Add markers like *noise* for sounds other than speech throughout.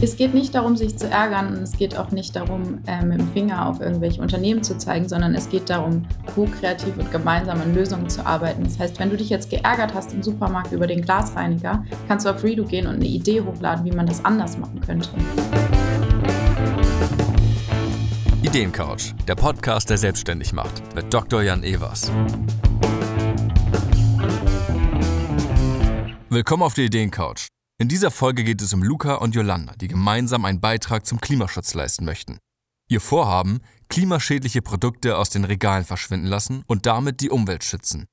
Es geht nicht darum, sich zu ärgern und es geht auch nicht darum, äh, mit dem Finger auf irgendwelche Unternehmen zu zeigen, sondern es geht darum, co-kreativ und gemeinsam an Lösungen zu arbeiten. Das heißt, wenn du dich jetzt geärgert hast im Supermarkt über den Glasreiniger, kannst du auf Redo gehen und eine Idee hochladen, wie man das anders machen könnte. Ideencouch, der Podcast, der selbstständig macht, mit Dr. Jan Evers. Willkommen auf der Ideencouch. In dieser Folge geht es um Luca und Yolanda, die gemeinsam einen Beitrag zum Klimaschutz leisten möchten. Ihr Vorhaben, klimaschädliche Produkte aus den Regalen verschwinden lassen und damit die Umwelt schützen.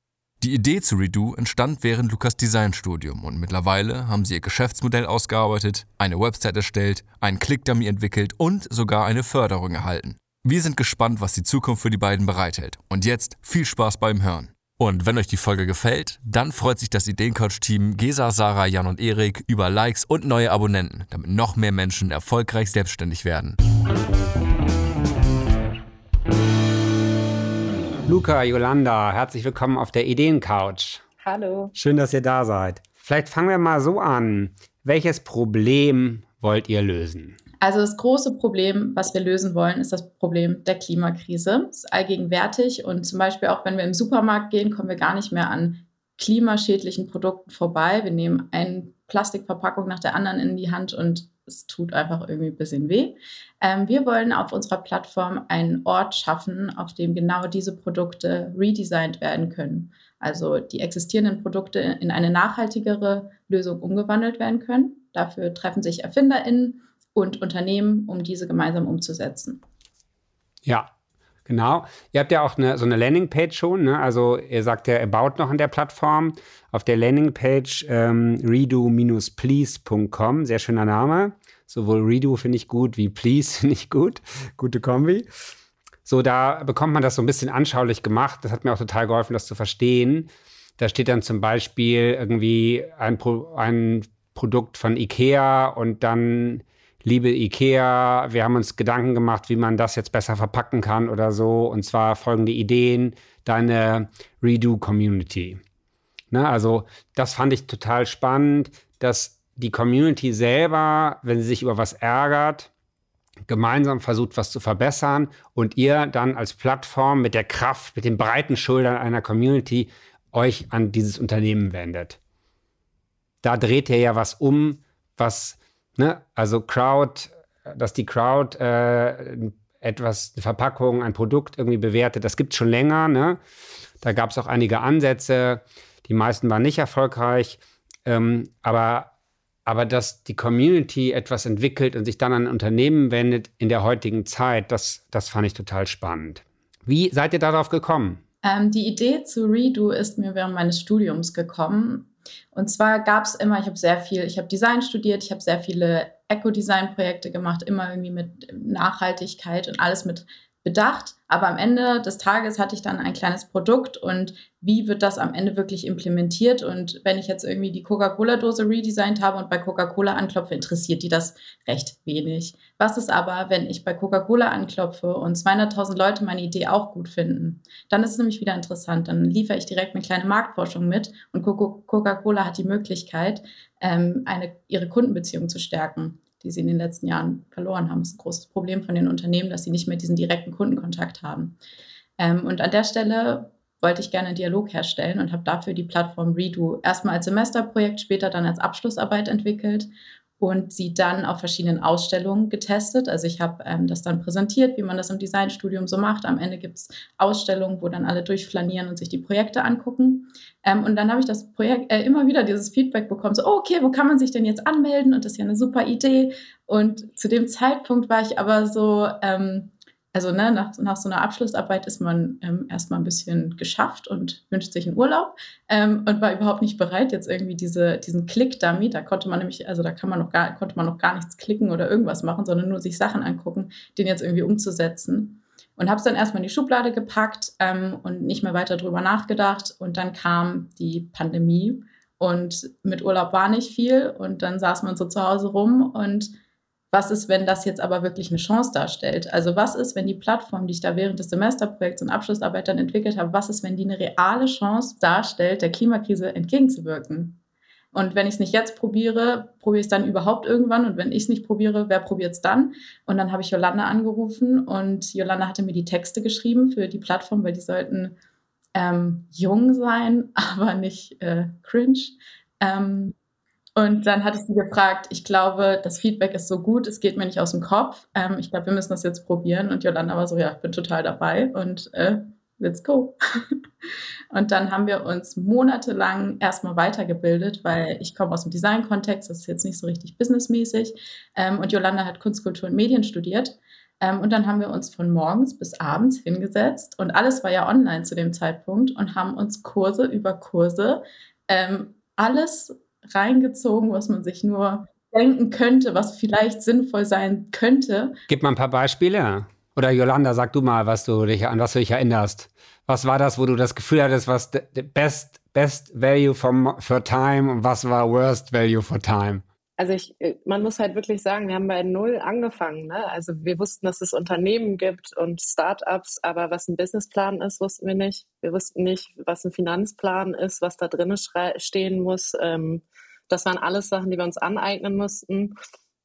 Die Idee zu Redo entstand während Lukas Designstudium und mittlerweile haben sie ihr Geschäftsmodell ausgearbeitet, eine Website erstellt, einen Clickdummy entwickelt und sogar eine Förderung erhalten. Wir sind gespannt, was die Zukunft für die beiden bereithält. Und jetzt viel Spaß beim Hören. Und wenn euch die Folge gefällt, dann freut sich das Ideencoach-Team Gesa, Sarah, Jan und Erik über Likes und neue Abonnenten, damit noch mehr Menschen erfolgreich selbstständig werden. Luca, Yolanda, herzlich willkommen auf der Ideencouch. Hallo. Schön, dass ihr da seid. Vielleicht fangen wir mal so an. Welches Problem wollt ihr lösen? Also das große Problem, was wir lösen wollen, ist das Problem der Klimakrise. Es ist allgegenwärtig und zum Beispiel auch wenn wir im Supermarkt gehen, kommen wir gar nicht mehr an klimaschädlichen Produkten vorbei. Wir nehmen eine Plastikverpackung nach der anderen in die Hand und es tut einfach irgendwie ein bisschen weh. Ähm, wir wollen auf unserer Plattform einen Ort schaffen, auf dem genau diese Produkte redesigned werden können. Also die existierenden Produkte in eine nachhaltigere Lösung umgewandelt werden können. Dafür treffen sich ErfinderInnen und Unternehmen, um diese gemeinsam umzusetzen. Ja, Genau. Ihr habt ja auch eine, so eine Landingpage schon. Ne? Also ihr sagt ja, ihr baut noch an der Plattform. Auf der Landingpage ähm, redo-please.com. Sehr schöner Name. Sowohl Redo finde ich gut wie Please *laughs* finde ich gut. Gute Kombi. So, da bekommt man das so ein bisschen anschaulich gemacht. Das hat mir auch total geholfen, das zu verstehen. Da steht dann zum Beispiel irgendwie ein, Pro ein Produkt von Ikea und dann liebe IKEA, wir haben uns Gedanken gemacht, wie man das jetzt besser verpacken kann oder so. Und zwar folgende Ideen, deine Redo-Community. Ne, also das fand ich total spannend, dass die Community selber, wenn sie sich über was ärgert, gemeinsam versucht, was zu verbessern und ihr dann als Plattform mit der Kraft, mit den breiten Schultern einer Community euch an dieses Unternehmen wendet. Da dreht ihr ja was um, was Ne? Also Crowd, dass die Crowd äh, etwas, eine Verpackung, ein Produkt irgendwie bewertet, das gibt es schon länger. Ne? Da gab es auch einige Ansätze, die meisten waren nicht erfolgreich. Ähm, aber, aber dass die Community etwas entwickelt und sich dann an Unternehmen wendet in der heutigen Zeit, das, das fand ich total spannend. Wie seid ihr darauf gekommen? Ähm, die Idee zu Redo ist mir während meines Studiums gekommen. Und zwar gab es immer, ich habe sehr viel, ich habe Design studiert, ich habe sehr viele Eco-Design-Projekte gemacht, immer irgendwie mit Nachhaltigkeit und alles mit bedacht. Aber am Ende des Tages hatte ich dann ein kleines Produkt und wie wird das am Ende wirklich implementiert? Und wenn ich jetzt irgendwie die Coca-Cola-Dose redesigned habe und bei Coca-Cola anklopfe, interessiert die das recht wenig. Was ist aber, wenn ich bei Coca-Cola anklopfe und 200.000 Leute meine Idee auch gut finden? Dann ist es nämlich wieder interessant. Dann liefere ich direkt eine kleine Marktforschung mit und Coca-Cola hat die Möglichkeit, ähm, eine, ihre Kundenbeziehung zu stärken die sie in den letzten Jahren verloren haben. Das ist ein großes Problem von den Unternehmen, dass sie nicht mehr diesen direkten Kundenkontakt haben. Ähm, und an der Stelle wollte ich gerne einen Dialog herstellen und habe dafür die Plattform Redo erstmal als Semesterprojekt, später dann als Abschlussarbeit entwickelt und sie dann auf verschiedenen Ausstellungen getestet. Also ich habe ähm, das dann präsentiert, wie man das im Designstudium so macht. Am Ende gibt es Ausstellungen, wo dann alle durchflanieren und sich die Projekte angucken. Ähm, und dann habe ich das Projekt äh, immer wieder dieses Feedback bekommen, so, oh, okay, wo kann man sich denn jetzt anmelden? Und das ist ja eine super Idee. Und zu dem Zeitpunkt war ich aber so, ähm, also ne, nach, nach so einer Abschlussarbeit ist man ähm, erstmal ein bisschen geschafft und wünscht sich einen Urlaub ähm, und war überhaupt nicht bereit, jetzt irgendwie diese, diesen Klick-Dummy, da konnte man nämlich, also da kann man noch gar, konnte man noch gar nichts klicken oder irgendwas machen, sondern nur sich Sachen angucken, den jetzt irgendwie umzusetzen. Und habe es dann erstmal in die Schublade gepackt ähm, und nicht mehr weiter drüber nachgedacht. Und dann kam die Pandemie und mit Urlaub war nicht viel. Und dann saß man so zu Hause rum und was ist, wenn das jetzt aber wirklich eine Chance darstellt? Also was ist, wenn die Plattform, die ich da während des Semesterprojekts und Abschlussarbeit dann entwickelt habe, was ist, wenn die eine reale Chance darstellt, der Klimakrise entgegenzuwirken? Und wenn ich es nicht jetzt probiere, probiere ich es dann überhaupt irgendwann. Und wenn ich es nicht probiere, wer probiert es dann? Und dann habe ich Jolanda angerufen und Jolanda hatte mir die Texte geschrieben für die Plattform, weil die sollten ähm, jung sein, *laughs* aber nicht äh, cringe. Ähm, und dann hatte ich sie gefragt, ich glaube, das Feedback ist so gut, es geht mir nicht aus dem Kopf. Ähm, ich glaube, wir müssen das jetzt probieren. Und Jolanda war so, ja, ich bin total dabei und äh, let's go. *laughs* und dann haben wir uns monatelang erstmal weitergebildet, weil ich komme aus dem Design-Kontext, das ist jetzt nicht so richtig businessmäßig. Ähm, und Jolanda hat Kunst, Kultur und Medien studiert. Ähm, und dann haben wir uns von morgens bis abends hingesetzt und alles war ja online zu dem Zeitpunkt und haben uns Kurse über Kurse ähm, alles reingezogen, was man sich nur denken könnte, was vielleicht sinnvoll sein könnte. Gib mal ein paar Beispiele. Oder Yolanda, sag du mal, was du dich an was du dich erinnerst. Was war das, wo du das Gefühl hattest, was best, best value for, for time und was war worst value for time? Also ich, äh, man muss halt wirklich sagen, wir haben bei Null angefangen. Ne? Also wir wussten, dass es Unternehmen gibt und Startups, aber was ein Businessplan ist, wussten wir nicht. Wir wussten nicht, was ein Finanzplan ist, was da drin stehen muss. Ähm, das waren alles Sachen, die wir uns aneignen mussten.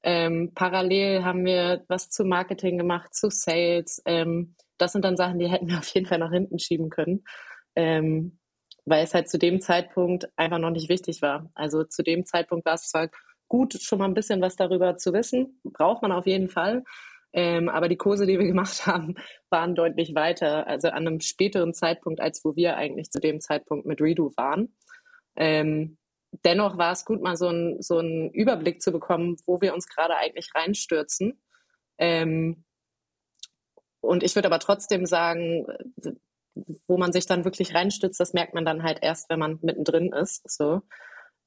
Ähm, parallel haben wir was zu Marketing gemacht, zu Sales. Ähm, das sind dann Sachen, die hätten wir *laughs* auf jeden Fall nach hinten schieben können, ähm, weil es halt zu dem Zeitpunkt einfach noch nicht wichtig war. Also zu dem Zeitpunkt war es zwar gut, schon mal ein bisschen was darüber zu wissen, braucht man auf jeden Fall. Ähm, aber die Kurse, die wir *laughs* gemacht haben, waren deutlich weiter, also an einem späteren Zeitpunkt, als wo wir eigentlich zu dem Zeitpunkt mit Redo waren. Ähm, dennoch war es gut, mal so, ein, so einen Überblick zu bekommen, wo wir uns gerade eigentlich reinstürzen. Ähm, und ich würde aber trotzdem sagen, wo man sich dann wirklich reinstürzt, das merkt man dann halt erst, wenn man mittendrin ist. So.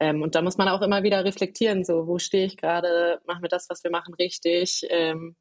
Ähm, und da muss man auch immer wieder reflektieren, so wo stehe ich gerade, machen wir das, was wir machen, richtig. Ähm,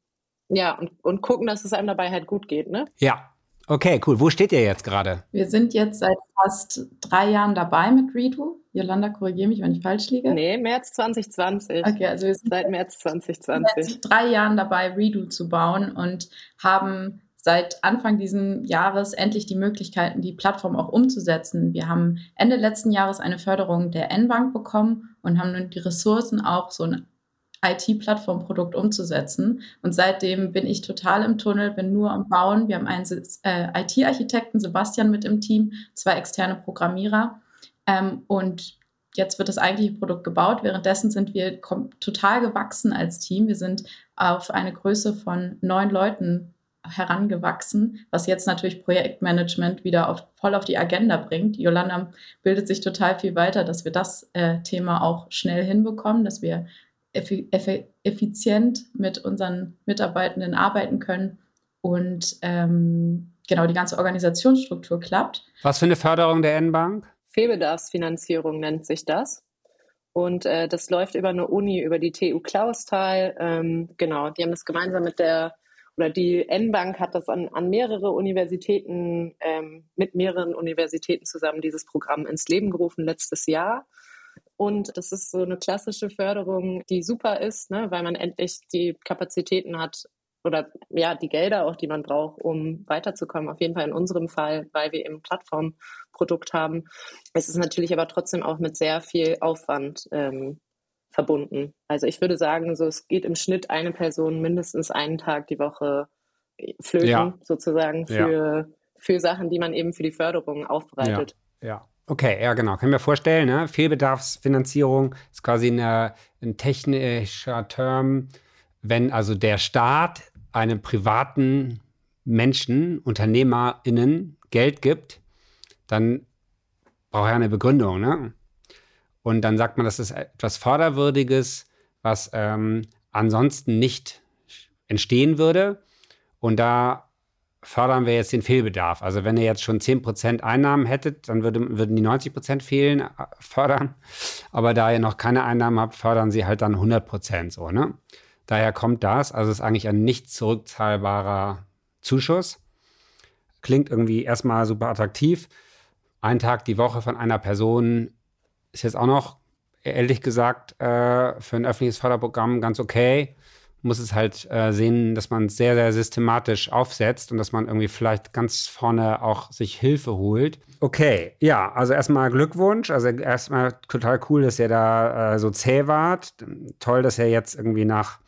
ja, und, und gucken, dass es einem dabei halt gut geht, ne? Ja, Okay, cool. Wo steht ihr jetzt gerade? Wir sind jetzt seit fast drei Jahren dabei mit Redo. Jolanda, korrigiere mich, wenn ich falsch liege. Nee, März 2020. Okay, also wir sind seit März 2020. Seit drei Jahren dabei, Redo zu bauen und haben seit Anfang dieses Jahres endlich die Möglichkeiten, die Plattform auch umzusetzen. Wir haben Ende letzten Jahres eine Förderung der N-Bank bekommen und haben nun die Ressourcen, auch so ein IT-Plattformprodukt umzusetzen. Und seitdem bin ich total im Tunnel, bin nur am Bauen. Wir haben einen äh, IT-Architekten, Sebastian, mit im Team, zwei externe Programmierer. Ähm, und jetzt wird das eigentliche Produkt gebaut. Währenddessen sind wir total gewachsen als Team. Wir sind auf eine Größe von neun Leuten herangewachsen, was jetzt natürlich Projektmanagement wieder auf, voll auf die Agenda bringt. Yolanda bildet sich total viel weiter, dass wir das äh, Thema auch schnell hinbekommen, dass wir effizient mit unseren Mitarbeitenden arbeiten können und ähm, genau die ganze Organisationsstruktur klappt. Was für eine Förderung der N-Bank? Fehlbedarfsfinanzierung nennt sich das. Und äh, das läuft über eine Uni, über die TU Clausthal. Ähm, genau, die haben das gemeinsam mit der, oder die N-Bank hat das an, an mehrere Universitäten, ähm, mit mehreren Universitäten zusammen dieses Programm ins Leben gerufen letztes Jahr. Und das ist so eine klassische Förderung, die super ist, ne, weil man endlich die Kapazitäten hat oder ja, die Gelder auch, die man braucht, um weiterzukommen. Auf jeden Fall in unserem Fall, weil wir eben Plattformprodukt haben. Es ist natürlich aber trotzdem auch mit sehr viel Aufwand ähm, verbunden. Also ich würde sagen, so es geht im Schnitt eine Person mindestens einen Tag die Woche flöten, ja. sozusagen, für, ja. für Sachen, die man eben für die Förderung aufbereitet. Ja. ja. Okay, ja, genau. Können wir vorstellen, ne? Fehlbedarfsfinanzierung ist quasi eine, ein technischer Term, wenn also der Staat einem privaten Menschen, UnternehmerInnen Geld gibt, dann braucht er eine Begründung, ne? Und dann sagt man, das ist etwas Förderwürdiges, was ähm, ansonsten nicht entstehen würde. Und da fördern wir jetzt den Fehlbedarf. Also wenn ihr jetzt schon 10% Einnahmen hättet, dann würde, würden die 90% fehlen, äh, fördern. Aber da ihr noch keine Einnahmen habt, fördern sie halt dann 100% so, ne? Daher kommt das. Also es ist eigentlich ein nicht zurückzahlbarer Zuschuss. Klingt irgendwie erstmal super attraktiv. Ein Tag die Woche von einer Person ist jetzt auch noch, ehrlich gesagt, äh, für ein öffentliches Förderprogramm ganz okay. muss es halt äh, sehen, dass man es sehr, sehr systematisch aufsetzt und dass man irgendwie vielleicht ganz vorne auch sich Hilfe holt. Okay, ja, also erstmal Glückwunsch. Also erstmal total cool, dass ihr da äh, so zäh wart. Toll, dass ihr jetzt irgendwie nach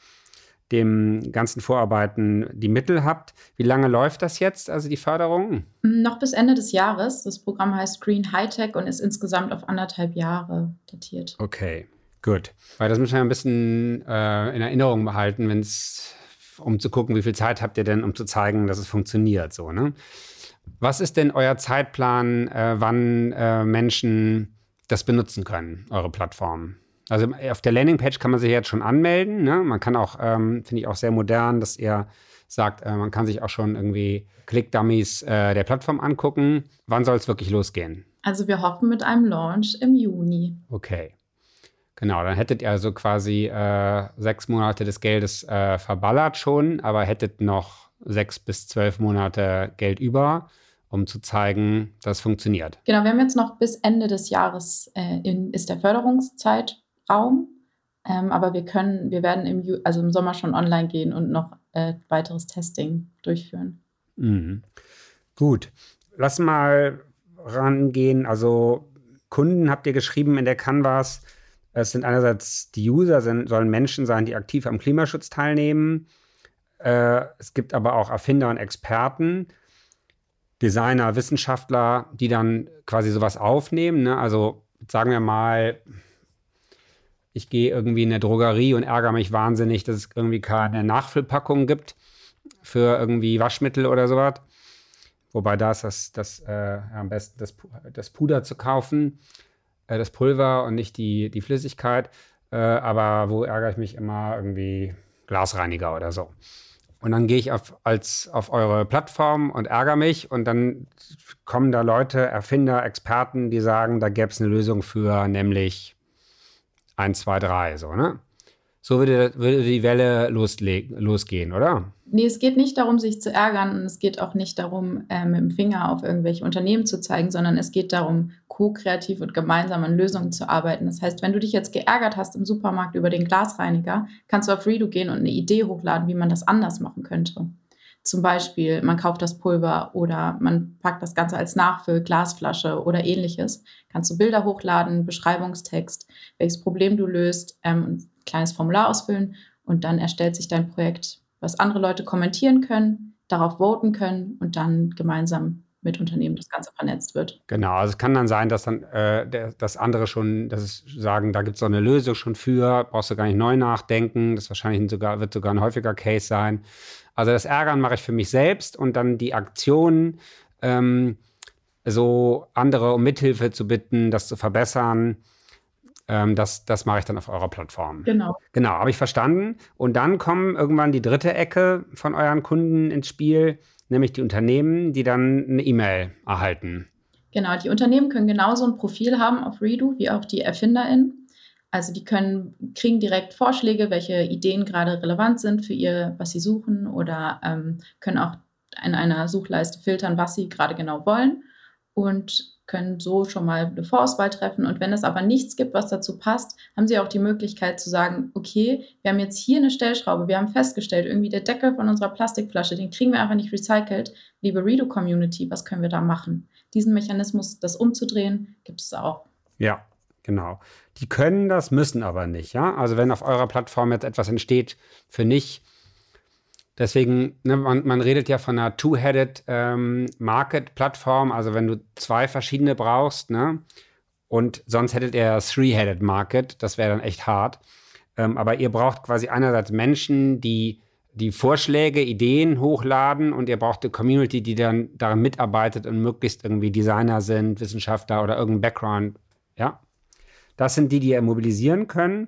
dem ganzen Vorarbeiten die Mittel habt. Wie lange läuft das jetzt, also die Förderung? Noch bis Ende des Jahres. Das Programm heißt Green Hightech und ist insgesamt auf anderthalb Jahre datiert. Okay, gut. Weil das müssen wir ein bisschen äh, in Erinnerung behalten, wenn es, um zu gucken, wie viel Zeit habt ihr denn, um zu zeigen, dass es funktioniert. So, ne? Was ist denn euer Zeitplan, äh, wann äh, Menschen das benutzen können, eure Plattform? Also auf der Landingpage kann man sich jetzt schon anmelden. Ne? Man kann auch, ähm, finde ich auch sehr modern, dass ihr sagt, äh, man kann sich auch schon irgendwie Click-Dummies äh, der Plattform angucken. Wann soll es wirklich losgehen? Also wir hoffen mit einem Launch im Juni. Okay. Genau, dann hättet ihr also quasi äh, sechs Monate des Geldes äh, verballert schon, aber hättet noch sechs bis zwölf Monate Geld über, um zu zeigen, dass es funktioniert. Genau, wir haben jetzt noch bis Ende des Jahres äh, in, ist der Förderungszeit Raum. Ähm, aber wir können, wir werden im, Ju also im Sommer schon online gehen und noch äh, weiteres Testing durchführen. Mhm. Gut. Lass mal rangehen. Also Kunden habt ihr geschrieben in der Canvas. Es sind einerseits die User, sind, sollen Menschen sein, die aktiv am Klimaschutz teilnehmen. Äh, es gibt aber auch Erfinder und Experten, Designer, Wissenschaftler, die dann quasi sowas aufnehmen. Ne? Also sagen wir mal, ich gehe irgendwie in eine Drogerie und ärgere mich wahnsinnig, dass es irgendwie keine Nachfüllpackung gibt für irgendwie Waschmittel oder sowas. Wobei da ist das, das äh, am besten das, das Puder zu kaufen, äh, das Pulver und nicht die, die Flüssigkeit. Äh, aber wo ärgere ich mich immer irgendwie Glasreiniger oder so. Und dann gehe ich auf, als, auf eure Plattform und ärgere mich und dann kommen da Leute, Erfinder, Experten, die sagen, da gäbe es eine Lösung für, nämlich 1, 2, 3, so, ne? So würde, würde die Welle losgehen, oder? Nee, es geht nicht darum, sich zu ärgern und es geht auch nicht darum, äh, mit dem Finger auf irgendwelche Unternehmen zu zeigen, sondern es geht darum, ko-kreativ und gemeinsam an Lösungen zu arbeiten. Das heißt, wenn du dich jetzt geärgert hast im Supermarkt über den Glasreiniger, kannst du auf Redo gehen und eine Idee hochladen, wie man das anders machen könnte. Zum Beispiel, man kauft das Pulver oder man packt das Ganze als Nachfüll, Glasflasche oder ähnliches. Kannst du Bilder hochladen, Beschreibungstext, welches Problem du löst, ähm, ein kleines Formular ausfüllen und dann erstellt sich dein Projekt, was andere Leute kommentieren können, darauf voten können und dann gemeinsam mit Unternehmen das Ganze vernetzt wird. Genau, also es kann dann sein, dass dann äh, der, dass andere schon, dass es sagen, da gibt es so eine Lösung schon für, brauchst du gar nicht neu nachdenken. Das wahrscheinlich sogar, wird sogar ein häufiger Case sein. Also das Ärgern mache ich für mich selbst und dann die Aktionen, ähm, so andere um Mithilfe zu bitten, das zu verbessern. Ähm, das, das mache ich dann auf eurer Plattform. Genau. Genau, habe ich verstanden. Und dann kommen irgendwann die dritte Ecke von euren Kunden ins Spiel, nämlich die Unternehmen, die dann eine E-Mail erhalten. Genau, die Unternehmen können genauso ein Profil haben auf Redo wie auch die ErfinderInnen. Also die können, kriegen direkt Vorschläge, welche Ideen gerade relevant sind für ihr, was sie suchen oder ähm, können auch in einer Suchleiste filtern, was sie gerade genau wollen und können so schon mal eine Vorauswahl treffen. Und wenn es aber nichts gibt, was dazu passt, haben sie auch die Möglichkeit zu sagen, okay, wir haben jetzt hier eine Stellschraube, wir haben festgestellt, irgendwie der Deckel von unserer Plastikflasche, den kriegen wir einfach nicht recycelt. Liebe Redo-Community, was können wir da machen? Diesen Mechanismus, das umzudrehen, gibt es auch. Ja, Genau. Die können das, müssen aber nicht, ja. Also wenn auf eurer Plattform jetzt etwas entsteht für nicht, deswegen, ne, man, man, redet ja von einer Two-Headed ähm, Market-Plattform, also wenn du zwei verschiedene brauchst, ne? Und sonst hättet ihr Three-Headed Market, das wäre dann echt hart. Ähm, aber ihr braucht quasi einerseits Menschen, die die Vorschläge, Ideen hochladen und ihr braucht eine Community, die dann daran mitarbeitet und möglichst irgendwie Designer sind, Wissenschaftler oder irgendein Background, ja. Das sind die, die ihr mobilisieren können.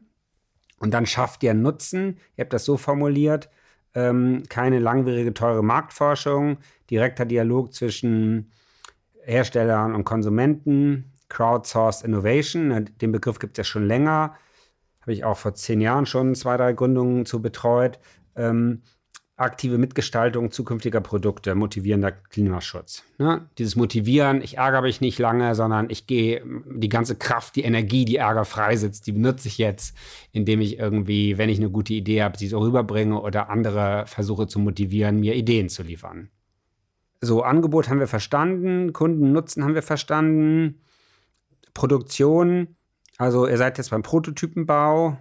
Und dann schafft ihr Nutzen. Ihr habt das so formuliert. Ähm, keine langwierige, teure Marktforschung, direkter Dialog zwischen Herstellern und Konsumenten, Crowdsourced Innovation, den Begriff gibt es ja schon länger, habe ich auch vor zehn Jahren schon zwei, drei Gründungen zu betreut. Ähm, aktive Mitgestaltung zukünftiger Produkte, motivierender Klimaschutz. Ne? Dieses Motivieren, ich ärgere mich nicht lange, sondern ich gehe die ganze Kraft, die Energie, die Ärger freisetzt, die benutze ich jetzt, indem ich irgendwie, wenn ich eine gute Idee habe, sie so rüberbringe oder andere versuche zu motivieren, mir Ideen zu liefern. So, Angebot haben wir verstanden, Kundennutzen haben wir verstanden, Produktion, also ihr seid jetzt beim Prototypenbau,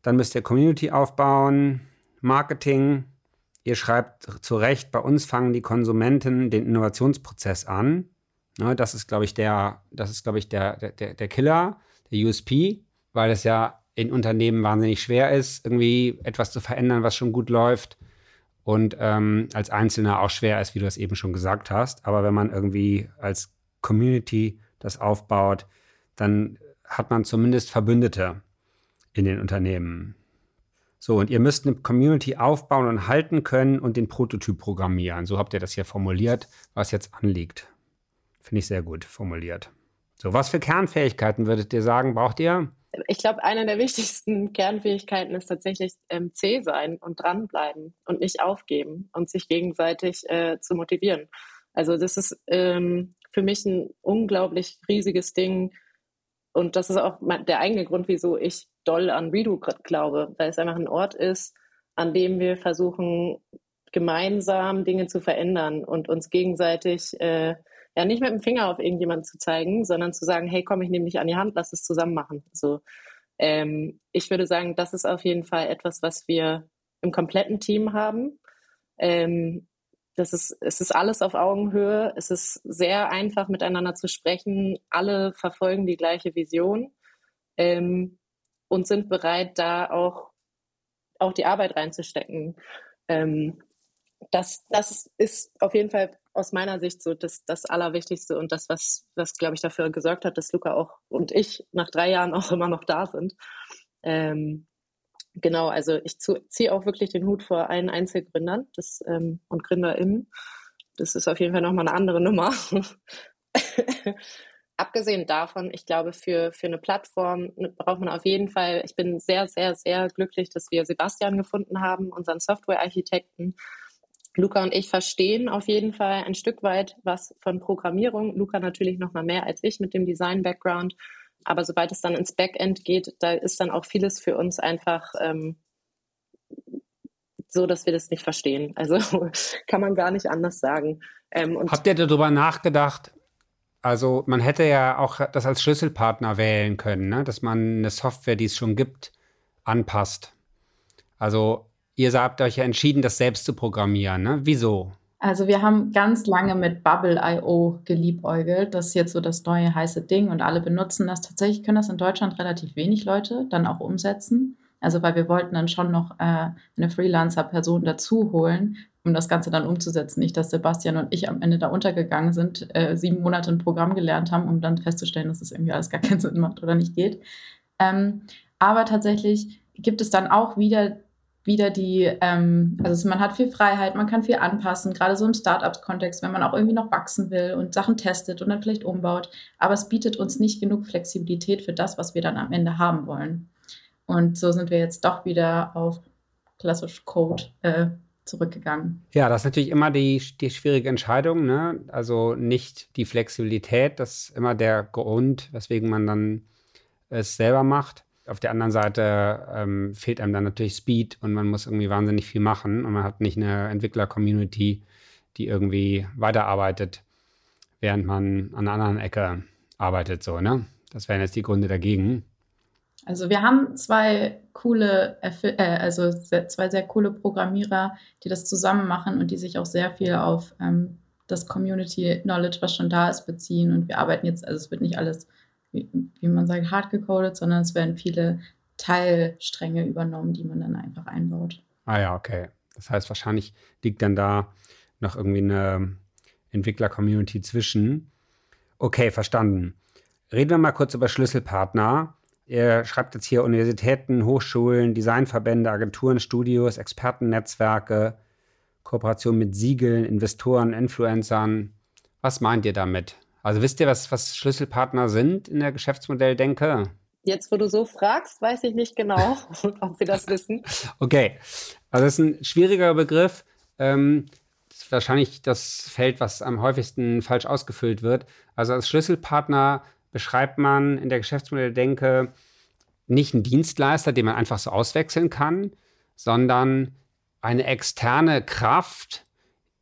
dann müsst ihr Community aufbauen, Marketing, Ihr schreibt zu Recht, bei uns fangen die Konsumenten den Innovationsprozess an. Ne, das ist, glaube ich, der, das ist, glaube ich, der, der, der Killer, der USP, weil es ja in Unternehmen wahnsinnig schwer ist, irgendwie etwas zu verändern, was schon gut läuft. Und ähm, als Einzelner auch schwer ist, wie du es eben schon gesagt hast. Aber wenn man irgendwie als Community das aufbaut, dann hat man zumindest Verbündete in den Unternehmen. So, und ihr müsst eine Community aufbauen und halten können und den Prototyp programmieren. So habt ihr das hier formuliert, was jetzt anliegt. Finde ich sehr gut formuliert. So, was für Kernfähigkeiten würdet ihr sagen, braucht ihr? Ich glaube, eine der wichtigsten *laughs* Kernfähigkeiten ist tatsächlich ähm, zäh sein und dranbleiben und nicht aufgeben und sich gegenseitig äh, zu motivieren. Also das ist ähm, für mich ein unglaublich riesiges Ding, und das ist auch der eigene Grund, wieso ich doll an Redo glaube, weil es einfach ein Ort ist, an dem wir versuchen, gemeinsam Dinge zu verändern und uns gegenseitig äh, ja nicht mit dem Finger auf irgendjemanden zu zeigen, sondern zu sagen, hey, komm, ich nehme dich an die Hand, lass es zusammen machen. So, ähm, ich würde sagen, das ist auf jeden Fall etwas, was wir im kompletten Team haben. Ähm, das ist, es ist alles auf Augenhöhe. Es ist sehr einfach, miteinander zu sprechen. Alle verfolgen die gleiche Vision ähm, und sind bereit, da auch, auch die Arbeit reinzustecken. Ähm, das, das ist auf jeden Fall aus meiner Sicht so das, das Allerwichtigste und das, was, was glaube ich, dafür gesorgt hat, dass Luca auch und ich nach drei Jahren auch *laughs* immer noch da sind. Ähm, Genau, also ich ziehe auch wirklich den Hut vor allen Einzelgründern das, ähm, und GründerInnen. Das ist auf jeden Fall nochmal eine andere Nummer. *laughs* Abgesehen davon, ich glaube, für, für eine Plattform braucht man auf jeden Fall, ich bin sehr, sehr, sehr glücklich, dass wir Sebastian gefunden haben, unseren Software-Architekten. Luca und ich verstehen auf jeden Fall ein Stück weit was von Programmierung. Luca natürlich noch mal mehr als ich mit dem Design-Background. Aber sobald es dann ins Backend geht, da ist dann auch vieles für uns einfach ähm, so, dass wir das nicht verstehen. Also *laughs* kann man gar nicht anders sagen. Ähm, Habt ihr darüber nachgedacht? Also man hätte ja auch das als Schlüsselpartner wählen können, ne? dass man eine Software, die es schon gibt, anpasst. Also ihr habt euch ja entschieden, das selbst zu programmieren. Ne? Wieso? Also wir haben ganz lange mit Bubble.io geliebäugelt. Das ist jetzt so das neue heiße Ding und alle benutzen das. Tatsächlich können das in Deutschland relativ wenig Leute dann auch umsetzen. Also weil wir wollten dann schon noch äh, eine Freelancer-Person dazu holen, um das Ganze dann umzusetzen. Nicht, dass Sebastian und ich am Ende da untergegangen sind, äh, sieben Monate ein Programm gelernt haben, um dann festzustellen, dass das irgendwie alles gar keinen Sinn macht oder nicht geht. Ähm, aber tatsächlich gibt es dann auch wieder wieder die, ähm, also man hat viel Freiheit, man kann viel anpassen, gerade so im Startups-Kontext, wenn man auch irgendwie noch wachsen will und Sachen testet und dann vielleicht umbaut. Aber es bietet uns nicht genug Flexibilität für das, was wir dann am Ende haben wollen. Und so sind wir jetzt doch wieder auf klassisch Code äh, zurückgegangen. Ja, das ist natürlich immer die, die schwierige Entscheidung. Ne? Also nicht die Flexibilität, das ist immer der Grund, weswegen man dann es selber macht. Auf der anderen Seite ähm, fehlt einem dann natürlich Speed und man muss irgendwie wahnsinnig viel machen und man hat nicht eine Entwickler-Community, die irgendwie weiterarbeitet, während man an einer anderen Ecke arbeitet, so, ne? Das wären jetzt die Gründe dagegen. Also wir haben zwei coole, äh, also zwei sehr coole Programmierer, die das zusammen machen und die sich auch sehr viel auf ähm, das Community Knowledge, was schon da ist, beziehen. Und wir arbeiten jetzt, also es wird nicht alles wie, wie man sagt, hart gecodet, sondern es werden viele Teilstränge übernommen, die man dann einfach einbaut. Ah ja, okay. Das heißt, wahrscheinlich liegt dann da noch irgendwie eine Entwickler-Community zwischen. Okay, verstanden. Reden wir mal kurz über Schlüsselpartner. Ihr schreibt jetzt hier Universitäten, Hochschulen, Designverbände, Agenturen, Studios, Expertennetzwerke, Kooperation mit Siegeln, Investoren, Influencern. Was meint ihr damit? Also wisst ihr, was, was Schlüsselpartner sind in der Geschäftsmodelldenke? Jetzt, wo du so fragst, weiß ich nicht genau, *laughs* ob wir das wissen. Okay, also das ist ein schwieriger Begriff. Ähm, das ist wahrscheinlich das Feld, was am häufigsten falsch ausgefüllt wird. Also als Schlüsselpartner beschreibt man in der Geschäftsmodelldenke nicht einen Dienstleister, den man einfach so auswechseln kann, sondern eine externe Kraft,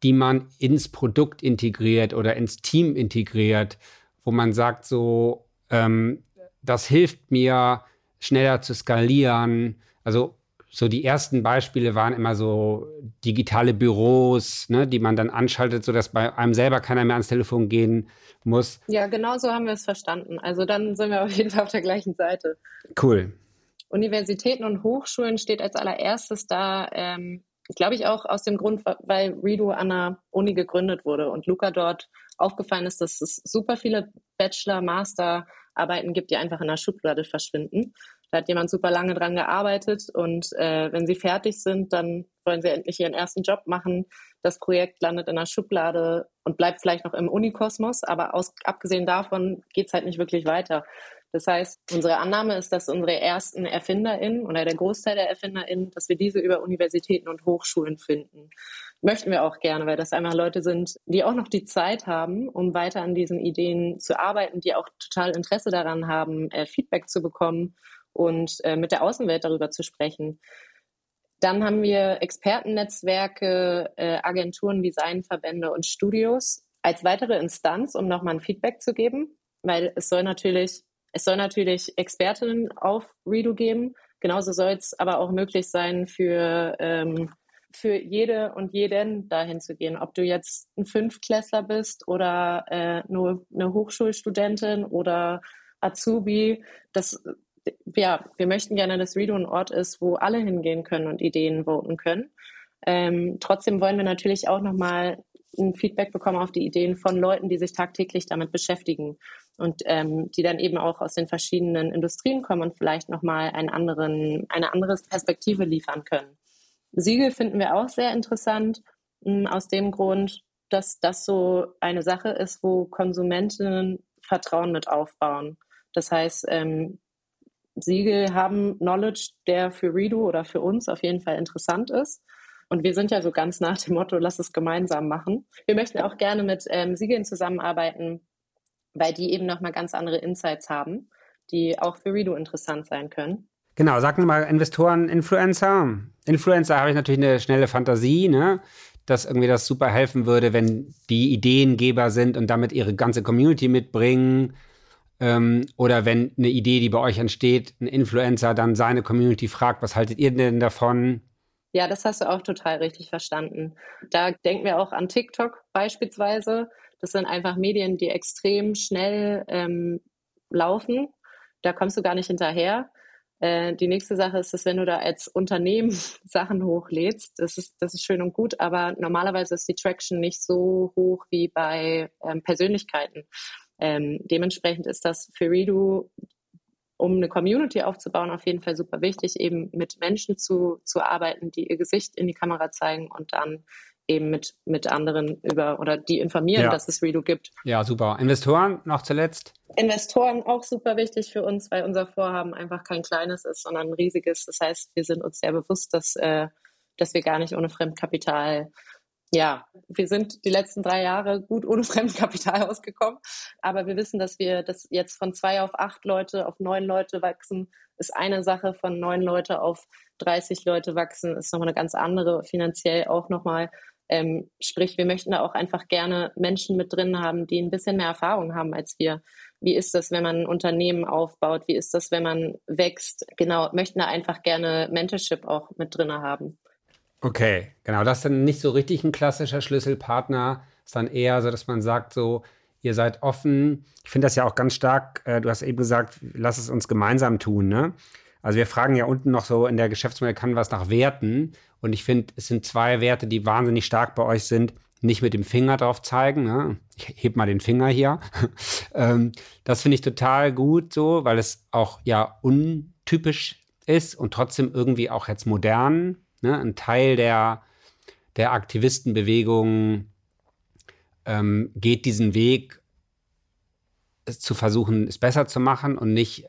die man ins Produkt integriert oder ins Team integriert, wo man sagt, so, ähm, das hilft mir, schneller zu skalieren. Also so die ersten Beispiele waren immer so digitale Büros, ne, die man dann anschaltet, sodass bei einem selber keiner mehr ans Telefon gehen muss. Ja, genau so haben wir es verstanden. Also dann sind wir auf jeden Fall auf der gleichen Seite. Cool. Universitäten und Hochschulen steht als allererstes da, ähm, glaube ich auch aus dem Grund, weil Redo an der Uni gegründet wurde und Luca dort aufgefallen ist, dass es super viele Bachelor, Master-Arbeiten gibt, die einfach in der Schublade verschwinden. Da hat jemand super lange dran gearbeitet und äh, wenn sie fertig sind, dann wollen sie endlich ihren ersten Job machen. Das Projekt landet in der Schublade und bleibt vielleicht noch im Unikosmos, aber aus, abgesehen davon geht es halt nicht wirklich weiter. Das heißt, unsere Annahme ist, dass unsere ersten ErfinderInnen oder der Großteil der ErfinderInnen, dass wir diese über Universitäten und Hochschulen finden. Möchten wir auch gerne, weil das einfach Leute sind, die auch noch die Zeit haben, um weiter an diesen Ideen zu arbeiten, die auch total Interesse daran haben, äh, Feedback zu bekommen und äh, mit der Außenwelt darüber zu sprechen. Dann haben wir Expertennetzwerke, äh, Agenturen, Designverbände und Studios als weitere Instanz, um nochmal ein Feedback zu geben, weil es soll natürlich es soll natürlich Expertinnen auf Redo geben. Genauso soll es aber auch möglich sein für, ähm, für jede und jeden dahin zu gehen. Ob du jetzt ein Fünftklässler bist oder äh, nur eine Hochschulstudentin oder Azubi, das ja, wir möchten gerne, dass Redo ein Ort ist, wo alle hingehen können und Ideen voten können. Ähm, trotzdem wollen wir natürlich auch nochmal ein Feedback bekommen auf die Ideen von Leuten, die sich tagtäglich damit beschäftigen und ähm, die dann eben auch aus den verschiedenen Industrien kommen und vielleicht nochmal einen anderen, eine andere Perspektive liefern können. Siegel finden wir auch sehr interessant, mh, hm, aus dem Grund, dass das so eine Sache ist, wo Konsumentinnen Vertrauen mit aufbauen. Das heißt, ähm, Siegel haben Knowledge, der für Redo oder für uns auf jeden Fall interessant ist. Und wir sind ja so ganz nach dem Motto, lass es gemeinsam machen. Wir möchten auch gerne mit ähm, Siegeln zusammenarbeiten, weil die eben nochmal ganz andere Insights haben, die auch für Redo interessant sein können. Genau, sag mal Investoren, Influencer. Influencer habe ich natürlich eine schnelle Fantasie, ne? dass irgendwie das super helfen würde, wenn die Ideengeber sind und damit ihre ganze Community mitbringen. Ähm, oder wenn eine Idee, die bei euch entsteht, ein Influencer dann seine Community fragt, was haltet ihr denn davon? Ja, das hast du auch total richtig verstanden. Da denken wir auch an TikTok beispielsweise. Das sind einfach Medien, die extrem schnell ähm, laufen. Da kommst du gar nicht hinterher. Äh, die nächste Sache ist, dass wenn du da als Unternehmen *laughs* Sachen hochlädst, das ist, das ist schön und gut, aber normalerweise ist die Traction nicht so hoch wie bei ähm, Persönlichkeiten. Ähm, dementsprechend ist das für Redo um eine Community aufzubauen, auf jeden Fall super wichtig, eben mit Menschen zu, zu arbeiten, die ihr Gesicht in die Kamera zeigen und dann eben mit, mit anderen über oder die informieren, ja. dass es Redo gibt. Ja, super. Investoren noch zuletzt? Investoren auch super wichtig für uns, weil unser Vorhaben einfach kein kleines ist, sondern ein riesiges. Das heißt, wir sind uns sehr bewusst, dass, äh, dass wir gar nicht ohne Fremdkapital ja, wir sind die letzten drei Jahre gut ohne *laughs* Fremdkapital ausgekommen. Aber wir wissen, dass wir das jetzt von zwei auf acht Leute, auf neun Leute wachsen, ist eine Sache. Von neun Leute auf 30 Leute wachsen, ist nochmal eine ganz andere, finanziell auch nochmal. Ähm, sprich, wir möchten da auch einfach gerne Menschen mit drin haben, die ein bisschen mehr Erfahrung haben als wir. Wie ist das, wenn man ein Unternehmen aufbaut? Wie ist das, wenn man wächst? Genau, möchten da einfach gerne Mentorship auch mit drin haben. Okay, genau. Das ist dann nicht so richtig ein klassischer Schlüsselpartner. Ist dann eher so, dass man sagt, so, ihr seid offen. Ich finde das ja auch ganz stark. Äh, du hast eben gesagt, lass es uns gemeinsam tun, ne? Also wir fragen ja unten noch so in der Geschäftsmodell kann was nach Werten. Und ich finde, es sind zwei Werte, die wahnsinnig stark bei euch sind. Nicht mit dem Finger drauf zeigen. Ne? Ich heb mal den Finger hier. *laughs* ähm, das finde ich total gut so, weil es auch ja untypisch ist und trotzdem irgendwie auch jetzt modern Ne? Ein Teil der, der Aktivistenbewegung ähm, geht diesen Weg, es zu versuchen, es besser zu machen und nicht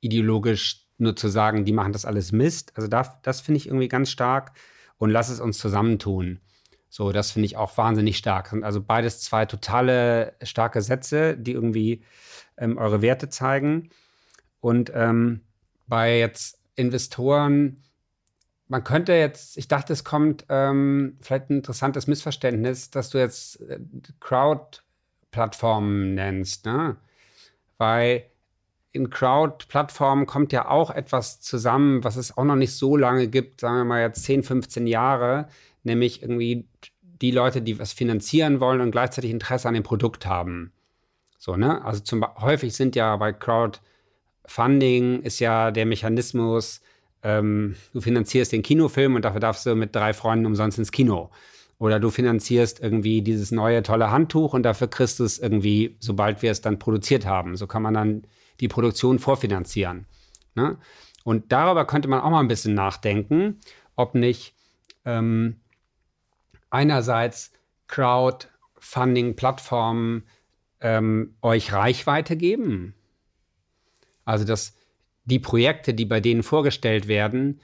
ideologisch nur zu sagen, die machen das alles Mist. Also da, das finde ich irgendwie ganz stark und lass es uns zusammentun. So, das finde ich auch wahnsinnig stark. Also beides zwei totale starke Sätze, die irgendwie ähm, eure Werte zeigen. Und ähm, bei jetzt Investoren, man könnte jetzt, ich dachte, es kommt ähm, vielleicht ein interessantes Missverständnis, dass du jetzt äh, Crowd-Plattformen nennst, ne? Weil in Crowd-Plattformen kommt ja auch etwas zusammen, was es auch noch nicht so lange gibt, sagen wir mal jetzt 10, 15 Jahre, nämlich irgendwie die Leute, die was finanzieren wollen und gleichzeitig Interesse an dem Produkt haben. So, ne? Also zum, häufig sind ja bei Crowdfunding ist ja der Mechanismus, ähm, du finanzierst den Kinofilm und dafür darfst du mit drei Freunden umsonst ins Kino. Oder du finanzierst irgendwie dieses neue tolle Handtuch und dafür kriegst du es irgendwie, sobald wir es dann produziert haben. So kann man dann die Produktion vorfinanzieren. Ne? Und darüber könnte man auch mal ein bisschen nachdenken, ob nicht ähm, einerseits Crowdfunding-Plattformen ähm, euch Reichweite geben. Also, dass die Projekte, die bei denen vorgestellt werden,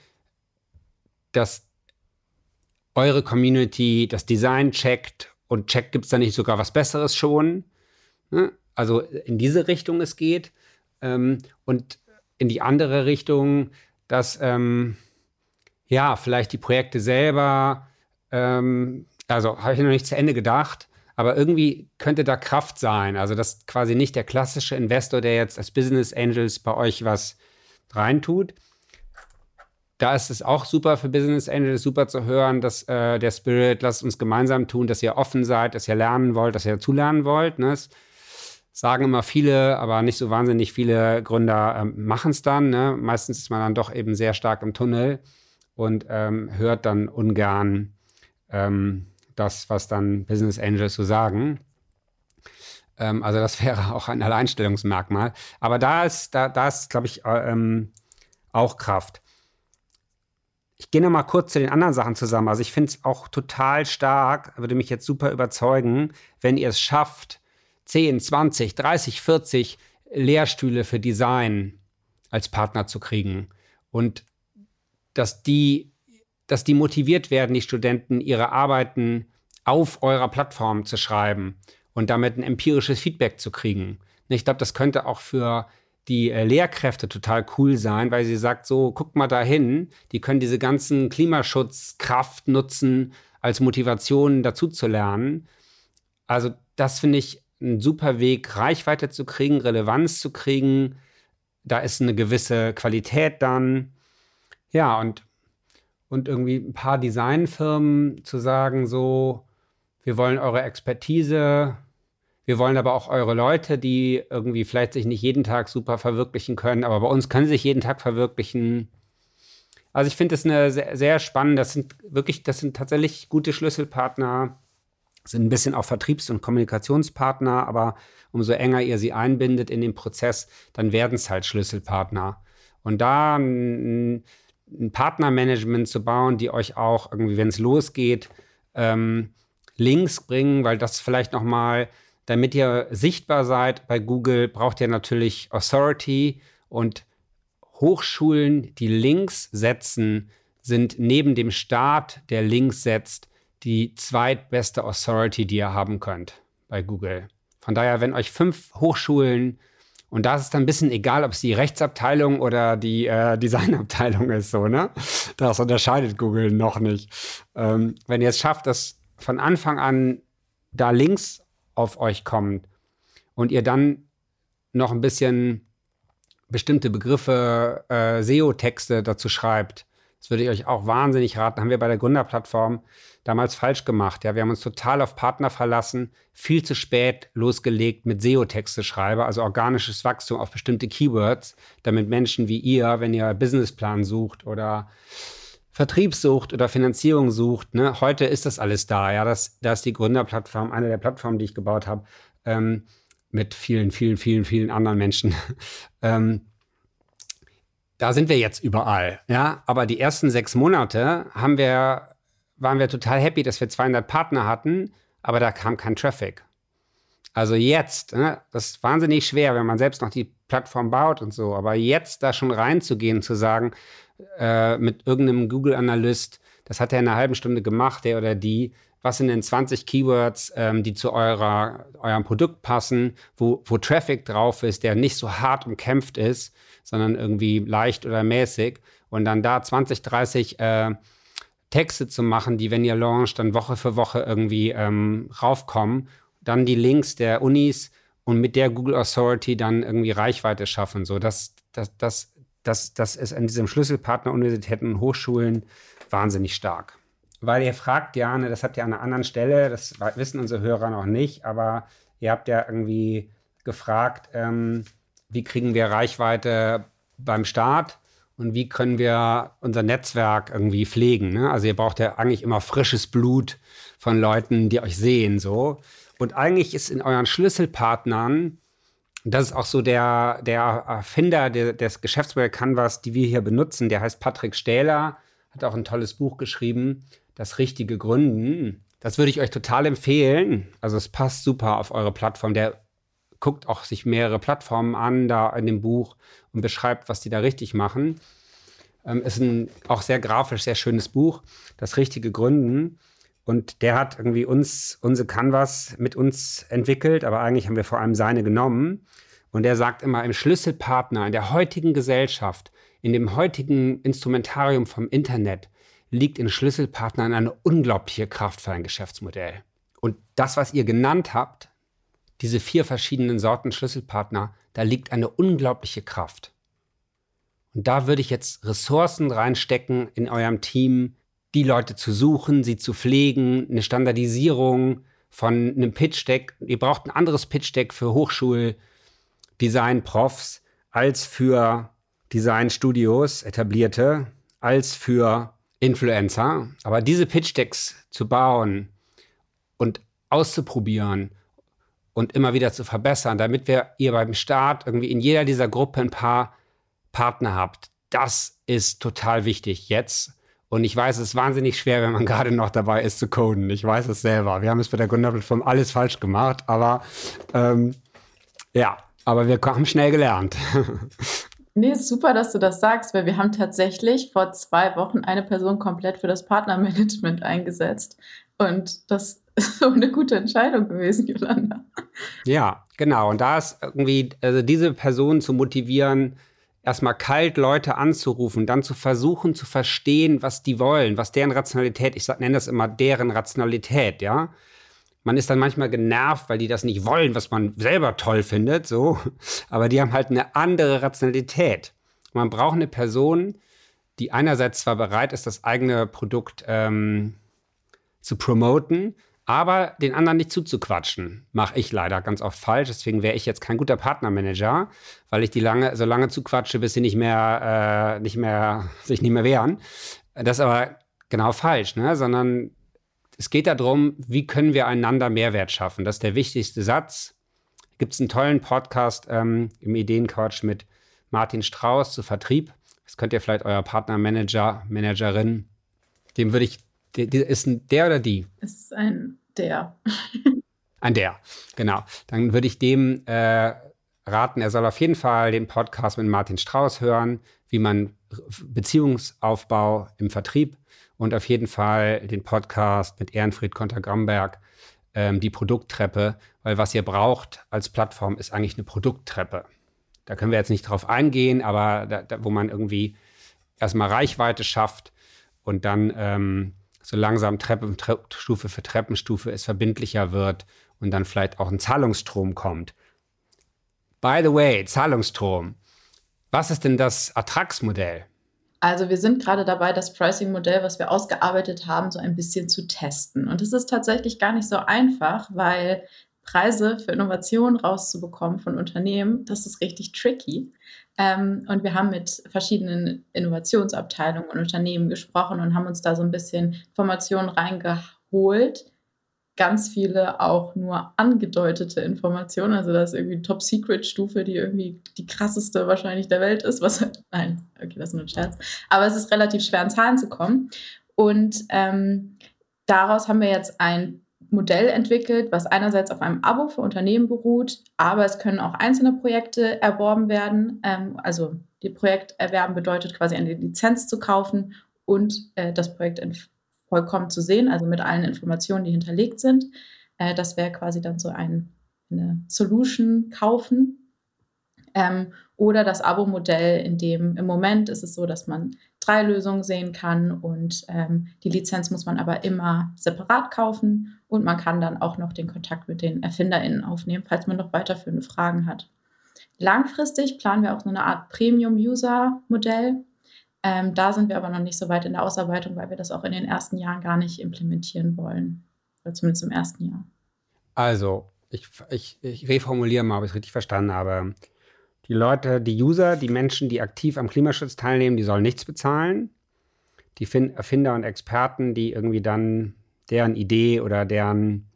dass eure Community das Design checkt und checkt, gibt es da nicht sogar was Besseres schon? Ne? Also in diese Richtung es geht. Ähm, und in die andere Richtung, dass ähm, ja, vielleicht die Projekte selber, ähm, also habe ich noch nicht zu Ende gedacht, aber irgendwie könnte da Kraft sein. Also, dass quasi nicht der klassische Investor, der jetzt als Business Angels bei euch was reintut. Da ist es auch super für Business Angels, super zu hören, dass äh, der Spirit, lasst uns gemeinsam tun, dass ihr offen seid, dass ihr lernen wollt, dass ihr dazulernen wollt. Ne? Das sagen immer viele, aber nicht so wahnsinnig viele Gründer ähm, machen es dann. Ne? Meistens ist man dann doch eben sehr stark im Tunnel und ähm, hört dann ungern ähm, das, was dann Business Angels so sagen. Ähm, also das *laughs* wäre auch ein Alleinstellungsmerkmal. Aber da ist, da, da ist, glaube ich, äh, ähm, auch Kraft. Ich gehe noch mal kurz zu den anderen Sachen zusammen. Also ich finde es auch total stark, würde mich jetzt super überzeugen, wenn ihr es schafft, 10, 20, 30, 40 Lehrstühle für Design als Partner zu kriegen. Und dass die, dass die motiviert werden, die Studenten, ihre Arbeiten auf eurer Plattform zu schreiben und damit ein empirisches Feedback zu kriegen. Ich glaube, das könnte auch für die äh, Lehrkräfte total cool sein, weil sie sagt, so, guck mal dahin, die können diese ganzen Klimaschutzkraft nutzen, als Motivation dazu zu lernen. Also das finde ich ein super Weg, Reichweite zu kriegen, Relevanz zu kriegen. Da ist eine gewisse Qualität dann. Ja, und, und irgendwie ein paar Designfirmen zu sagen, so, wir wollen eure Expertise, wir wollen aber auch eure Leute, die irgendwie vielleicht sich nicht jeden Tag super verwirklichen können, aber bei uns können sie sich jeden Tag verwirklichen. Also ich finde das eine sehr, sehr spannend. Das sind wirklich, das sind tatsächlich gute Schlüsselpartner, sind ein bisschen auch Vertriebs- und Kommunikationspartner, aber umso enger ihr sie einbindet in den Prozess, dann werden es halt Schlüsselpartner. Und da ein, ein Partnermanagement zu bauen, die euch auch irgendwie, wenn es losgeht, ähm, Links bringen, weil das vielleicht noch mal damit ihr sichtbar seid bei Google, braucht ihr natürlich Authority und Hochschulen, die Links setzen, sind neben dem Staat, der Links setzt, die zweitbeste Authority, die ihr haben könnt bei Google. Von daher, wenn euch fünf Hochschulen und da ist es dann ein bisschen egal, ob es die Rechtsabteilung oder die äh, Designabteilung ist, so, ne? Das unterscheidet Google noch nicht. Ähm, wenn ihr es schafft, dass von Anfang an da Links auf euch kommt und ihr dann noch ein bisschen bestimmte Begriffe, äh, SEO-Texte dazu schreibt, das würde ich euch auch wahnsinnig raten. Haben wir bei der Gründerplattform damals falsch gemacht. Ja, wir haben uns total auf Partner verlassen, viel zu spät losgelegt mit SEO-Texte schreibe, also organisches Wachstum auf bestimmte Keywords, damit Menschen wie ihr, wenn ihr Businessplan sucht oder Vertriebssucht oder Finanzierung sucht, ne, heute ist das alles da. Ja, das, das ist die Gründerplattform, eine der Plattformen, die ich gebaut habe, ähm, mit vielen, vielen, vielen, vielen anderen Menschen. *laughs* ähm, da sind wir jetzt überall. Ja, aber die ersten sechs Monate haben wir, waren wir total happy, dass wir 200 Partner hatten, aber da kam kein Traffic. Also jetzt, ne, das ist wahnsinnig schwer, wenn man selbst noch die Plattform baut und so. Aber jetzt da schon reinzugehen, zu sagen, äh, mit irgendeinem Google-Analyst, das hat er in einer halben Stunde gemacht, der oder die, was sind denn 20 Keywords, ähm, die zu eurer, eurem Produkt passen, wo, wo Traffic drauf ist, der nicht so hart umkämpft ist, sondern irgendwie leicht oder mäßig. Und dann da 20, 30 äh, Texte zu machen, die, wenn ihr launcht, dann Woche für Woche irgendwie ähm, raufkommen. Dann die Links der Unis und mit der Google Authority dann irgendwie Reichweite schaffen. So, das, das, das, das, das ist an diesem Schlüsselpartner Universitäten und Hochschulen wahnsinnig stark. Weil ihr fragt ja, ne, das habt ihr an einer anderen Stelle, das wissen unsere Hörer noch nicht, aber ihr habt ja irgendwie gefragt, ähm, wie kriegen wir Reichweite beim Start und wie können wir unser Netzwerk irgendwie pflegen. Ne? Also ihr braucht ja eigentlich immer frisches Blut von Leuten, die euch sehen so. Und eigentlich ist in euren Schlüsselpartnern, das ist auch so der, der Erfinder der, des Geschäftsmodell Canvas, die wir hier benutzen, der heißt Patrick Stähler, hat auch ein tolles Buch geschrieben, Das richtige Gründen. Das würde ich euch total empfehlen. Also es passt super auf eure Plattform. Der guckt auch sich mehrere Plattformen an da in dem Buch und beschreibt, was die da richtig machen. Ähm, ist ein auch sehr grafisch, sehr schönes Buch, Das richtige Gründen. Und der hat irgendwie uns, unsere Canvas mit uns entwickelt, aber eigentlich haben wir vor allem seine genommen. Und er sagt immer, im Schlüsselpartner in der heutigen Gesellschaft, in dem heutigen Instrumentarium vom Internet, liegt in Schlüsselpartnern eine unglaubliche Kraft für ein Geschäftsmodell. Und das, was ihr genannt habt, diese vier verschiedenen Sorten Schlüsselpartner, da liegt eine unglaubliche Kraft. Und da würde ich jetzt Ressourcen reinstecken in eurem Team, die Leute zu suchen, sie zu pflegen, eine Standardisierung von einem Pitch-Deck. Ihr braucht ein anderes Pitch-Deck für Hochschuldesign-Profs als für Design-Studios, etablierte, als für Influencer. Aber diese Pitch-Decks zu bauen und auszuprobieren und immer wieder zu verbessern, damit wir ihr beim Start irgendwie in jeder dieser Gruppe ein paar Partner habt. Das ist total wichtig jetzt. Und ich weiß, es ist wahnsinnig schwer, wenn man *laughs* gerade noch dabei ist zu coden. Ich weiß es selber. Wir haben es bei der Gründerplattform alles falsch gemacht, aber ähm, ja, aber wir haben schnell gelernt. *laughs* Nee, super, dass du das sagst, weil wir haben tatsächlich vor zwei Wochen eine Person komplett für das Partnermanagement eingesetzt. Und das *laughs* ist so eine gute Entscheidung gewesen, Jolanda. Ja, genau. Und da ist irgendwie, also diese Person zu motivieren, erstmal kalt Leute anzurufen, dann zu versuchen zu verstehen, was die wollen, was deren Rationalität, ich nenne das immer deren Rationalität, ja. Man ist dann manchmal genervt, weil die das nicht wollen, was man selber toll findet, so. Aber die haben halt eine andere Rationalität. Man braucht eine Person, die einerseits zwar bereit ist, das eigene Produkt ähm, zu promoten, aber den anderen nicht zuzuquatschen, mache ich leider ganz oft falsch. Deswegen wäre ich jetzt kein guter Partnermanager, weil ich die lange, so lange zuquatsche, bis sie nicht mehr, äh, nicht mehr, *laughs* sich nicht mehr wehren. Das ist aber genau falsch, ne? Sondern es geht darum, wie können wir einander Mehrwert schaffen. Das ist der wichtigste Satz. Gibt es einen tollen Podcast ähm, im Ideencoach mit Martin Strauß zu Vertrieb. Das könnt ihr vielleicht euer Partnermanager, Managerin, dem würde ich der, der ist ein der oder die? Es ist ein der. ein der, genau. Dann würde ich dem äh, raten, er soll auf jeden Fall den Podcast mit Martin Strauß hören, wie man Beziehungsaufbau im Vertrieb und auf jeden Fall den Podcast mit Ehrenfried Konter-Gramberg, ähm, die Produkttreppe, weil was ihr braucht als Plattform ist eigentlich eine Produkttreppe. Da können wir jetzt nicht drauf eingehen, aber da, da, wo man irgendwie erstmal Reichweite schafft und dann ähm, so langsam Treppenstufe für Treppenstufe es verbindlicher wird und dann vielleicht auch ein Zahlungsstrom kommt. By the way, Zahlungsstrom. Was ist denn das Ertragsmodell? Also wir sind gerade dabei, das Pricing-Modell, was wir ausgearbeitet haben, so ein bisschen zu testen. Und es ist tatsächlich gar nicht so einfach, weil Preise für Innovation rauszubekommen von Unternehmen, das ist richtig tricky. Ähm, und wir haben mit verschiedenen Innovationsabteilungen und Unternehmen gesprochen und haben uns da so ein bisschen Informationen reingeholt. Ganz viele auch nur angedeutete Informationen. Also das ist irgendwie Top-Secret-Stufe, die irgendwie die krasseste wahrscheinlich der Welt ist. Was, nein, okay, das ist nur ein Scherz. Aber es ist relativ schwer, an Zahlen zu kommen. Und ähm, daraus haben wir jetzt ein Modell entwickelt, was einerseits auf einem Abo für Unternehmen beruht, aber es können auch einzelne Projekte erworben werden. Ähm, also die Projekt erwerben bedeutet quasi eine Lizenz zu kaufen und äh, das Projekt vollkommen zu sehen, also mit allen Informationen, die hinterlegt sind. Äh, das wäre quasi dann so ein, eine Solution kaufen. Ähm, oder das Abo-Modell, in dem im Moment ist es so, dass man drei Lösungen sehen kann und ähm, die Lizenz muss man aber immer separat kaufen und man kann dann auch noch den Kontakt mit den ErfinderInnen aufnehmen, falls man noch weiterführende Fragen hat. Langfristig planen wir auch so eine Art Premium-User-Modell. Ähm, da sind wir aber noch nicht so weit in der Ausarbeitung, weil wir das auch in den ersten Jahren gar nicht implementieren wollen. Oder zumindest im ersten Jahr. Also, ich, ich, ich reformuliere mal, ob ich es richtig verstanden habe. Die Leute, die User, die Menschen, die aktiv am Klimaschutz teilnehmen, die sollen nichts bezahlen. Die Erfinder und Experten, die irgendwie dann deren Idee oder deren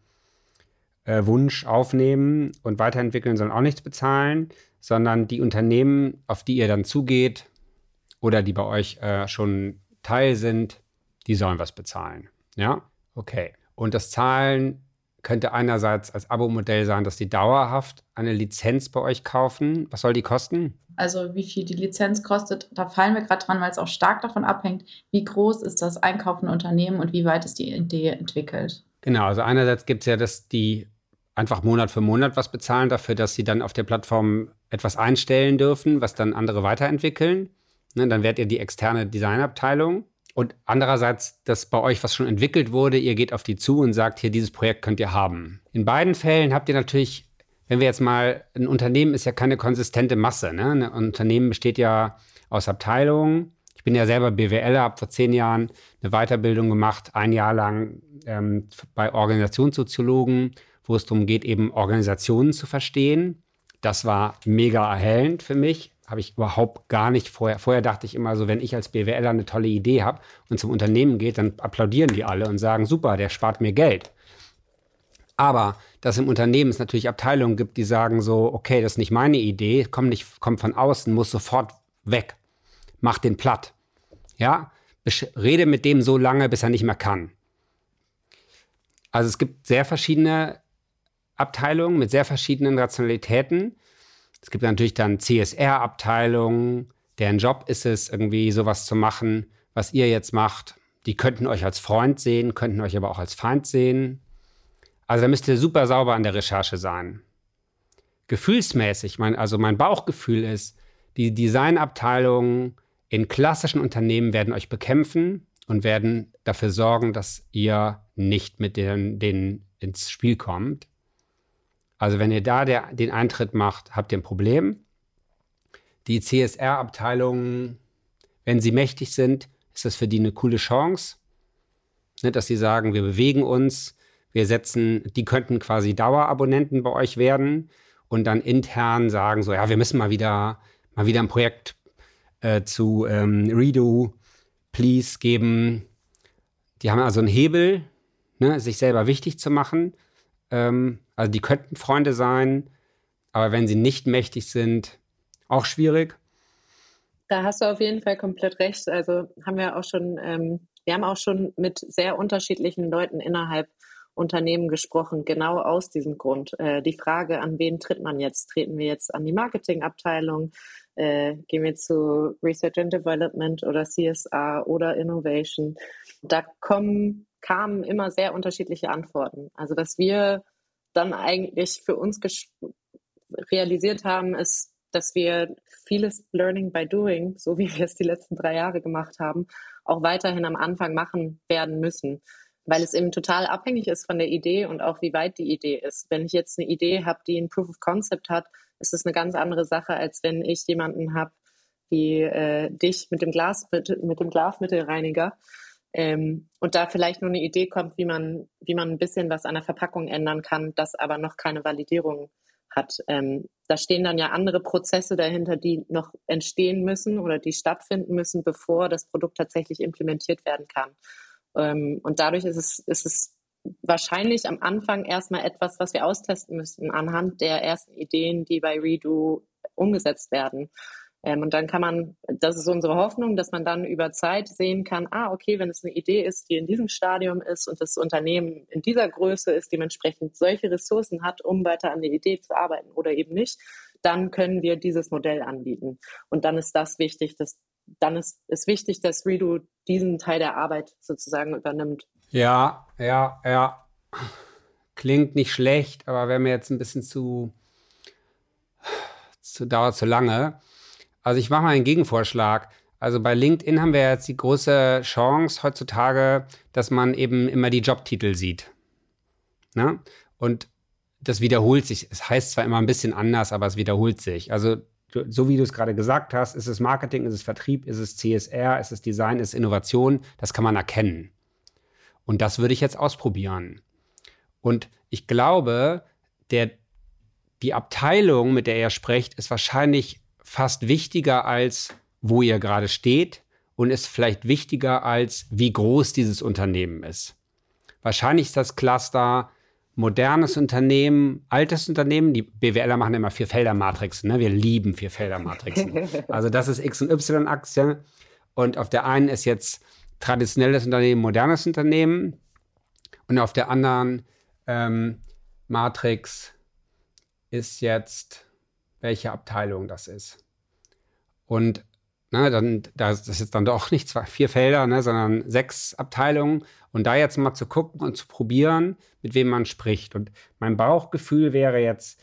äh, Wunsch aufnehmen und weiterentwickeln, sollen auch nichts bezahlen, sondern die Unternehmen, auf die ihr dann zugeht oder die bei euch äh, schon Teil sind, die sollen was bezahlen. Ja? Okay. Und das Zahlen könnte einerseits als Abo-Modell sein, dass die dauerhaft eine Lizenz bei euch kaufen. Was soll die kosten? Also wie viel die Lizenz kostet, da fallen wir gerade dran, weil es auch stark davon abhängt, wie groß ist das einkaufende Unternehmen und wie weit ist die Idee entwickelt. Genau, also einerseits gibt es ja, dass die einfach Monat für Monat was bezahlen dafür, dass sie dann auf der Plattform etwas einstellen dürfen, was dann andere weiterentwickeln. Ne, dann werdet ihr die externe Designabteilung. Und andererseits, dass bei euch was schon entwickelt wurde, ihr geht auf die zu und sagt, hier, dieses Projekt könnt ihr haben. In beiden Fällen habt ihr natürlich, wenn wir jetzt mal, ein Unternehmen ist ja keine konsistente Masse. Ne? Ein Unternehmen besteht ja aus Abteilungen. Ich bin ja selber BWLer, habe vor zehn Jahren eine Weiterbildung gemacht, ein Jahr lang ähm, bei Organisationssoziologen, wo es darum geht, eben Organisationen zu verstehen. Das war mega erhellend für mich habe ich überhaupt gar nicht vorher. Vorher dachte ich immer so, wenn ich als BWLer eine tolle Idee habe und zum Unternehmen geht, dann applaudieren die alle und sagen, super, der spart mir Geld. Aber dass im Unternehmen es natürlich Abteilungen gibt, die sagen so, okay, das ist nicht meine Idee, kommt nicht, kommt von außen, muss sofort weg. Mach den platt. Ja, rede mit dem so lange, bis er nicht mehr kann. Also es gibt sehr verschiedene Abteilungen mit sehr verschiedenen Rationalitäten. Es gibt natürlich dann CSR-Abteilungen, deren Job ist es, irgendwie sowas zu machen, was ihr jetzt macht. Die könnten euch als Freund sehen, könnten euch aber auch als Feind sehen. Also da müsst ihr super sauber an der Recherche sein. Gefühlsmäßig, mein, also mein Bauchgefühl ist, die Designabteilungen in klassischen Unternehmen werden euch bekämpfen und werden dafür sorgen, dass ihr nicht mit denen, denen ins Spiel kommt. Also wenn ihr da der, den Eintritt macht, habt ihr ein Problem. Die CSR-Abteilungen, wenn sie mächtig sind, ist das für die eine coole Chance, ne, dass sie sagen, wir bewegen uns, wir setzen, die könnten quasi Dauerabonnenten bei euch werden und dann intern sagen so, ja, wir müssen mal wieder, mal wieder ein Projekt äh, zu ähm, Redo, Please geben. Die haben also einen Hebel, ne, sich selber wichtig zu machen. Ähm, also die könnten Freunde sein, aber wenn sie nicht mächtig sind, auch schwierig. Da hast du auf jeden Fall komplett recht. Also haben wir auch schon, ähm, wir haben auch schon mit sehr unterschiedlichen Leuten innerhalb Unternehmen gesprochen, genau aus diesem Grund. Äh, die Frage, an wen tritt man jetzt? Treten wir jetzt an die Marketingabteilung? Äh, gehen wir zu Research and Development oder CSR oder Innovation? Da kommen kamen immer sehr unterschiedliche Antworten. Also was wir dann eigentlich für uns realisiert haben, ist, dass wir vieles Learning by Doing, so wie wir es die letzten drei Jahre gemacht haben, auch weiterhin am Anfang machen werden müssen, weil es eben total abhängig ist von der Idee und auch wie weit die Idee ist. Wenn ich jetzt eine Idee habe, die ein Proof of Concept hat, ist es eine ganz andere Sache, als wenn ich jemanden habe, wie äh, dich mit dem Glas mit dem Glasmittelreiniger, ähm, und da vielleicht nur eine Idee kommt, wie man, wie man ein bisschen was an der Verpackung ändern kann, das aber noch keine Validierung hat. Ähm, da stehen dann ja andere Prozesse dahinter, die noch entstehen müssen oder die stattfinden müssen, bevor das Produkt tatsächlich implementiert werden kann. Ähm, und dadurch ist es, ist es wahrscheinlich am Anfang erstmal etwas, was wir austesten müssten anhand der ersten Ideen, die bei Redo umgesetzt werden. Ähm, und dann kann man, das ist unsere Hoffnung, dass man dann über Zeit sehen kann, ah, okay, wenn es eine Idee ist, die in diesem Stadium ist und das Unternehmen in dieser Größe ist, dementsprechend solche Ressourcen hat, um weiter an der Idee zu arbeiten oder eben nicht, dann können wir dieses Modell anbieten. Und dann ist das wichtig, dass dann ist es wichtig, dass Redo diesen Teil der Arbeit sozusagen übernimmt. Ja, ja, ja. Klingt nicht schlecht, aber wäre mir jetzt ein bisschen zu, zu dauert zu lange. Also ich mache mal einen Gegenvorschlag. Also bei LinkedIn haben wir jetzt die große Chance heutzutage, dass man eben immer die Jobtitel sieht. Ne? Und das wiederholt sich. Es heißt zwar immer ein bisschen anders, aber es wiederholt sich. Also so wie du es gerade gesagt hast, ist es Marketing, ist es Vertrieb, ist es CSR, ist es Design, ist es Innovation, das kann man erkennen. Und das würde ich jetzt ausprobieren. Und ich glaube, der, die Abteilung, mit der ihr sprecht, ist wahrscheinlich fast wichtiger als wo ihr gerade steht und ist vielleicht wichtiger als wie groß dieses Unternehmen ist. Wahrscheinlich ist das Cluster modernes Unternehmen, altes Unternehmen. Die BWLer machen immer Vierfelder-Matrixen. Ne? Wir lieben Vierfelder-Matrixen. *laughs* also das ist X- und Y-Aktie. Und auf der einen ist jetzt traditionelles Unternehmen, modernes Unternehmen. Und auf der anderen ähm, Matrix ist jetzt, welche Abteilung das ist. Und ne, dann, das ist jetzt dann doch nicht zwei, vier Felder, ne, sondern sechs Abteilungen. Und da jetzt mal zu gucken und zu probieren, mit wem man spricht. Und mein Bauchgefühl wäre jetzt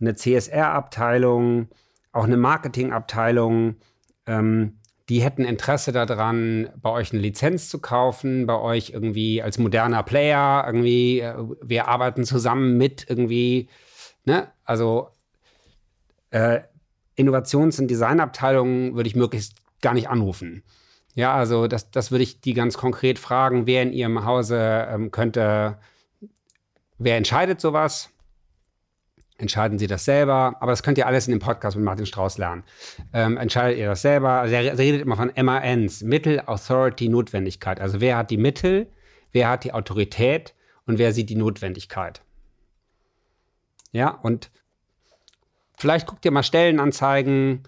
eine CSR-Abteilung, auch eine Marketing-Abteilung, ähm, die hätten Interesse daran, bei euch eine Lizenz zu kaufen, bei euch irgendwie als moderner Player, irgendwie, äh, wir arbeiten zusammen mit irgendwie, ne? Also äh, Innovations- und Designabteilungen würde ich möglichst gar nicht anrufen. Ja, also das, das würde ich die ganz konkret fragen, wer in ihrem Hause ähm, könnte, wer entscheidet sowas? Entscheiden Sie das selber? Aber das könnt ihr alles in dem Podcast mit Martin Strauß lernen. Ähm, entscheidet ihr das selber? Also er redet immer von MANs, Mittel, Authority, Notwendigkeit. Also wer hat die Mittel, wer hat die Autorität und wer sieht die Notwendigkeit? Ja, und vielleicht guckt ihr mal Stellenanzeigen,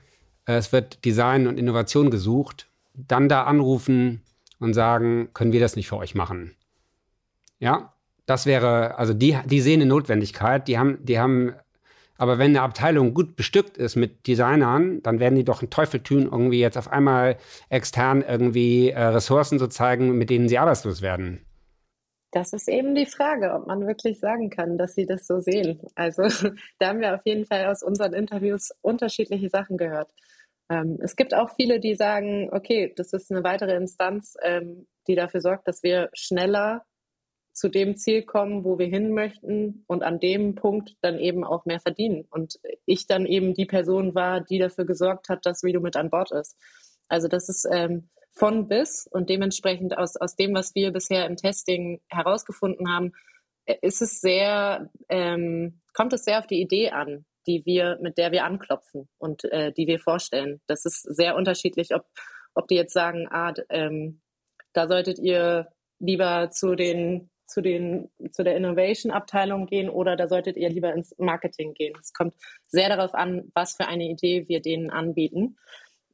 es wird Design und Innovation gesucht dann da anrufen und sagen, können wir das nicht für euch machen? Ja, das wäre, also die, die sehen eine Notwendigkeit, die haben, die haben, aber wenn eine Abteilung gut bestückt ist mit Designern, dann werden die doch einen Teufel tun, irgendwie jetzt auf einmal extern irgendwie äh, Ressourcen zu zeigen, mit denen sie arbeitslos werden. Das ist eben die Frage, ob man wirklich sagen kann, dass sie das so sehen. Also *laughs* da haben wir auf jeden Fall aus unseren Interviews unterschiedliche Sachen gehört. Ähm, es gibt auch viele, die sagen, okay, das ist eine weitere Instanz, ähm, die dafür sorgt, dass wir schneller zu dem Ziel kommen, wo wir hin möchten und an dem Punkt dann eben auch mehr verdienen. Und ich dann eben die Person war, die dafür gesorgt hat, dass Redo mit an Bord ist. Also das ist ähm, von bis und dementsprechend aus, aus dem, was wir bisher im Testing herausgefunden haben, äh, ist es sehr, ähm, kommt es sehr auf die Idee an die wir, mit der wir anklopfen und äh, die wir vorstellen. Das ist sehr unterschiedlich, ob, ob die jetzt sagen, ah, ähm, da solltet ihr lieber zu den zu den zu der Innovation Abteilung gehen oder da solltet ihr lieber ins Marketing gehen. Es kommt sehr darauf an, was für eine Idee wir denen anbieten.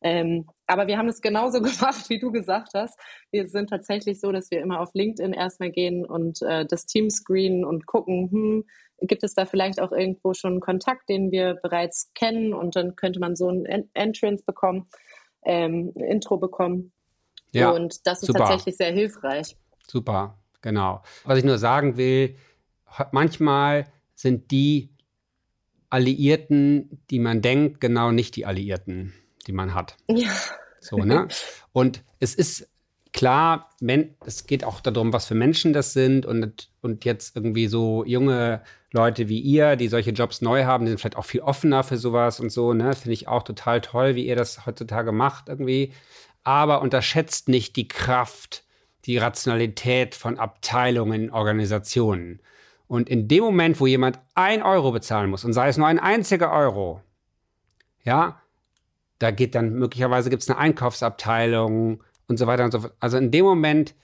Ähm, aber wir haben es genauso *laughs* gemacht, wie du gesagt hast. Wir sind tatsächlich so, dass wir immer auf LinkedIn erstmal gehen und äh, das Team screenen und gucken, hm, gibt es da vielleicht auch irgendwo schon einen Kontakt, den wir bereits kennen und dann könnte man so ein Entrance bekommen, ähm, ein Intro bekommen. Ja, und das ist super. tatsächlich sehr hilfreich. Super, genau. Was ich nur sagen will, manchmal sind die Alliierten, die man denkt, genau nicht die Alliierten die man hat. Ja. So, ne? Und es ist klar, es geht auch darum, was für Menschen das sind und, und jetzt irgendwie so junge Leute wie ihr, die solche Jobs neu haben, die sind vielleicht auch viel offener für sowas und so, ne? Finde ich auch total toll, wie ihr das heutzutage macht irgendwie. Aber unterschätzt nicht die Kraft, die Rationalität von Abteilungen, Organisationen. Und in dem Moment, wo jemand ein Euro bezahlen muss, und sei es nur ein einziger Euro, ja, da geht dann möglicherweise gibt es eine Einkaufsabteilung und so weiter und so fort. Also in dem Moment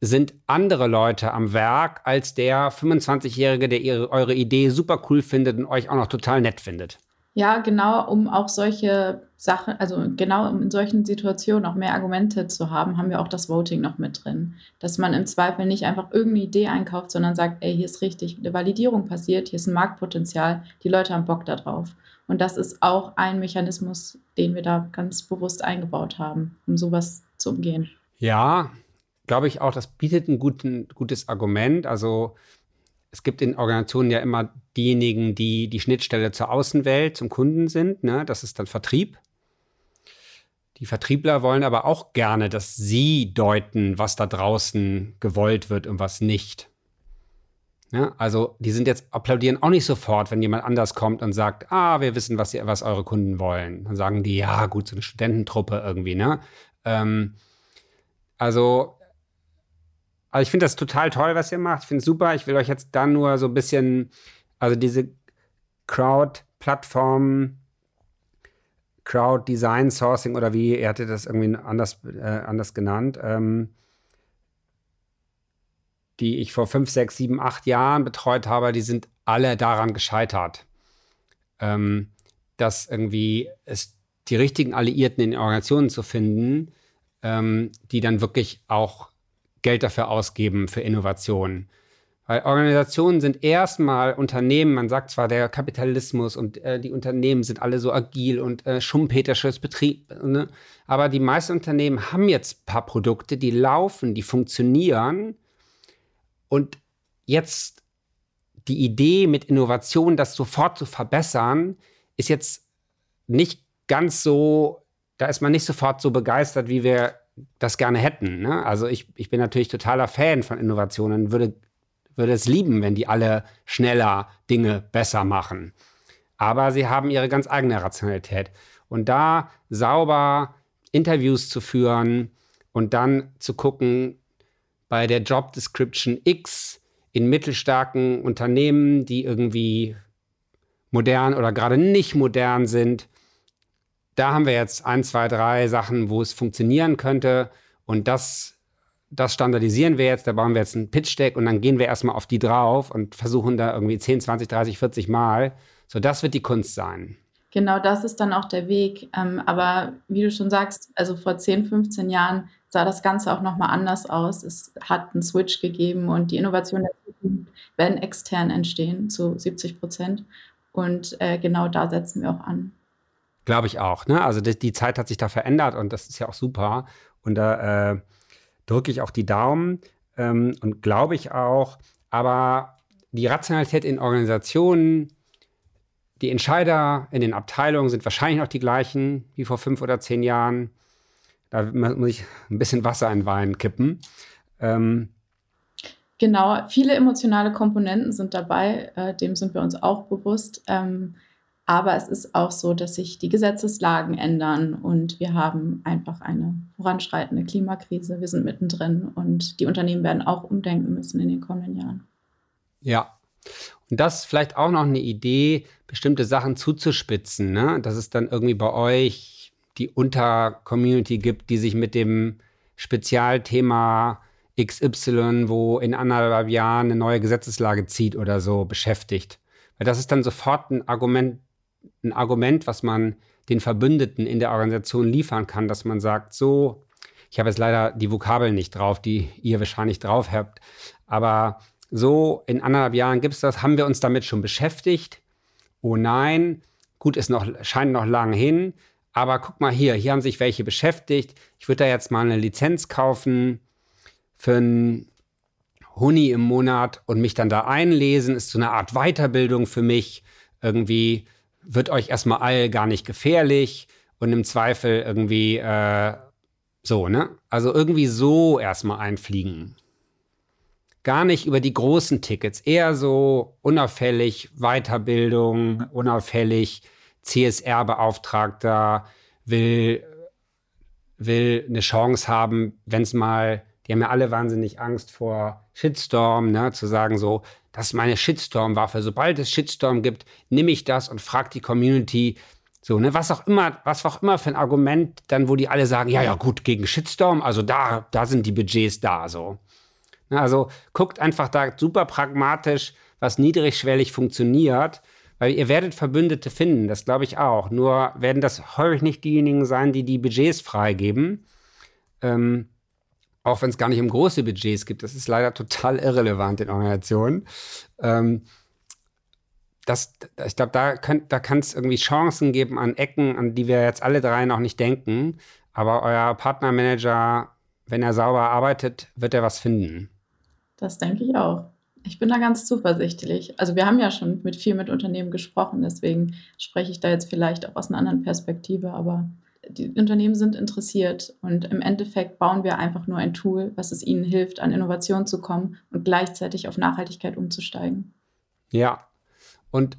sind andere Leute am Werk als der 25-Jährige, der ihre, eure Idee super cool findet und euch auch noch total nett findet. Ja, genau, um auch solche Sachen, also genau um in solchen Situationen auch mehr Argumente zu haben, haben wir auch das Voting noch mit drin. Dass man im Zweifel nicht einfach irgendeine Idee einkauft, sondern sagt, ey, hier ist richtig eine Validierung passiert, hier ist ein Marktpotenzial, die Leute haben Bock darauf. Und das ist auch ein Mechanismus, den wir da ganz bewusst eingebaut haben, um sowas zu umgehen. Ja, glaube ich auch, das bietet ein guten, gutes Argument. Also es gibt in Organisationen ja immer diejenigen, die die Schnittstelle zur Außenwelt, zum Kunden sind. Ne? Das ist dann Vertrieb. Die Vertriebler wollen aber auch gerne, dass sie deuten, was da draußen gewollt wird und was nicht. Ja, also die sind jetzt applaudieren auch nicht sofort, wenn jemand anders kommt und sagt, ah, wir wissen, was, ihr, was eure Kunden wollen. Dann sagen die, ja, gut, so eine Studententruppe irgendwie, ne? Ähm, also also ich finde das total toll, was ihr macht. Ich finde es super. Ich will euch jetzt dann nur so ein bisschen, also diese Crowd-Plattform, Crowd-Design Sourcing oder wie, ihr hattet das irgendwie anders, äh, anders genannt, ähm, die ich vor fünf, sechs, sieben, acht Jahren betreut habe, die sind alle daran gescheitert, ähm, dass irgendwie es die richtigen Alliierten in den Organisationen zu finden, ähm, die dann wirklich auch Geld dafür ausgeben für Innovationen. Weil Organisationen sind erstmal Unternehmen, man sagt zwar der Kapitalismus und äh, die Unternehmen sind alle so agil und äh, schumpetersches Betrieb, ne? aber die meisten Unternehmen haben jetzt ein paar Produkte, die laufen, die funktionieren und jetzt die Idee mit Innovation, das sofort zu verbessern, ist jetzt nicht ganz so, da ist man nicht sofort so begeistert, wie wir das gerne hätten. Ne? Also ich, ich bin natürlich totaler Fan von Innovationen, würde, würde es lieben, wenn die alle schneller Dinge besser machen. Aber sie haben ihre ganz eigene Rationalität. Und da sauber Interviews zu führen und dann zu gucken, bei der Job Description X in mittelstarken Unternehmen, die irgendwie modern oder gerade nicht modern sind, da haben wir jetzt ein, zwei, drei Sachen, wo es funktionieren könnte. Und das, das standardisieren wir jetzt. Da bauen wir jetzt ein Pitch-Deck und dann gehen wir erstmal auf die drauf und versuchen da irgendwie 10, 20, 30, 40 Mal. So, das wird die Kunst sein. Genau, das ist dann auch der Weg. Ähm, aber wie du schon sagst, also vor 10, 15 Jahren sah das Ganze auch nochmal anders aus. Es hat einen Switch gegeben und die Innovationen werden extern entstehen zu 70 Prozent. Und äh, genau da setzen wir auch an. Glaube ich auch. Ne? Also die, die, Zeit hat sich da verändert und das ist ja auch super. Und da äh, drücke ich auch die Daumen ähm, und glaube ich auch. Aber die Rationalität in Organisationen, die Entscheider in den Abteilungen sind wahrscheinlich noch die gleichen wie vor fünf oder zehn Jahren. Da muss ich ein bisschen Wasser in Wein kippen. Ähm, genau, viele emotionale Komponenten sind dabei, äh, dem sind wir uns auch bewusst. Ähm, aber es ist auch so, dass sich die Gesetzeslagen ändern und wir haben einfach eine voranschreitende Klimakrise. Wir sind mittendrin und die Unternehmen werden auch umdenken müssen in den kommenden Jahren. Ja. Und das ist vielleicht auch noch eine Idee, bestimmte Sachen zuzuspitzen, ne? dass es dann irgendwie bei euch die Untercommunity gibt, die sich mit dem Spezialthema XY, wo in anderthalb Jahren eine neue Gesetzeslage zieht oder so, beschäftigt. Weil das ist dann sofort ein Argument ein Argument, was man den Verbündeten in der Organisation liefern kann, dass man sagt, so, ich habe jetzt leider die Vokabeln nicht drauf, die ihr wahrscheinlich drauf habt, aber so in anderthalb Jahren gibt es das, haben wir uns damit schon beschäftigt? Oh nein, gut, es noch, scheint noch lang hin, aber guck mal hier, hier haben sich welche beschäftigt. Ich würde da jetzt mal eine Lizenz kaufen für einen Huni im Monat und mich dann da einlesen, ist so eine Art Weiterbildung für mich irgendwie wird euch erstmal all gar nicht gefährlich und im Zweifel irgendwie äh, so, ne? Also irgendwie so erstmal einfliegen. Gar nicht über die großen Tickets, eher so unauffällig Weiterbildung, unauffällig CSR-Beauftragter will, will eine Chance haben, wenn es mal, die haben ja alle wahnsinnig Angst vor Shitstorm, ne? Zu sagen so, das ist meine Shitstorm-Waffe. Sobald es Shitstorm gibt, nehme ich das und frage die Community, so, ne, was auch immer, was auch immer für ein Argument, dann, wo die alle sagen, ja, ja, gut, gegen Shitstorm, also da, da sind die Budgets da, so. Ne, also guckt einfach da super pragmatisch, was niedrigschwellig funktioniert, Weil ihr werdet Verbündete finden, das glaube ich auch. Nur werden das häufig nicht diejenigen sein, die die Budgets freigeben. Ähm, auch wenn es gar nicht um große Budgets gibt. Das ist leider total irrelevant in Organisationen. Ähm, das, ich glaube, da, da kann es irgendwie Chancen geben an Ecken, an die wir jetzt alle drei noch nicht denken. Aber euer Partnermanager, wenn er sauber arbeitet, wird er was finden. Das denke ich auch. Ich bin da ganz zuversichtlich. Also wir haben ja schon mit viel mit Unternehmen gesprochen, deswegen spreche ich da jetzt vielleicht auch aus einer anderen Perspektive, aber die Unternehmen sind interessiert und im Endeffekt bauen wir einfach nur ein Tool, was es ihnen hilft, an Innovation zu kommen und gleichzeitig auf Nachhaltigkeit umzusteigen. Ja, und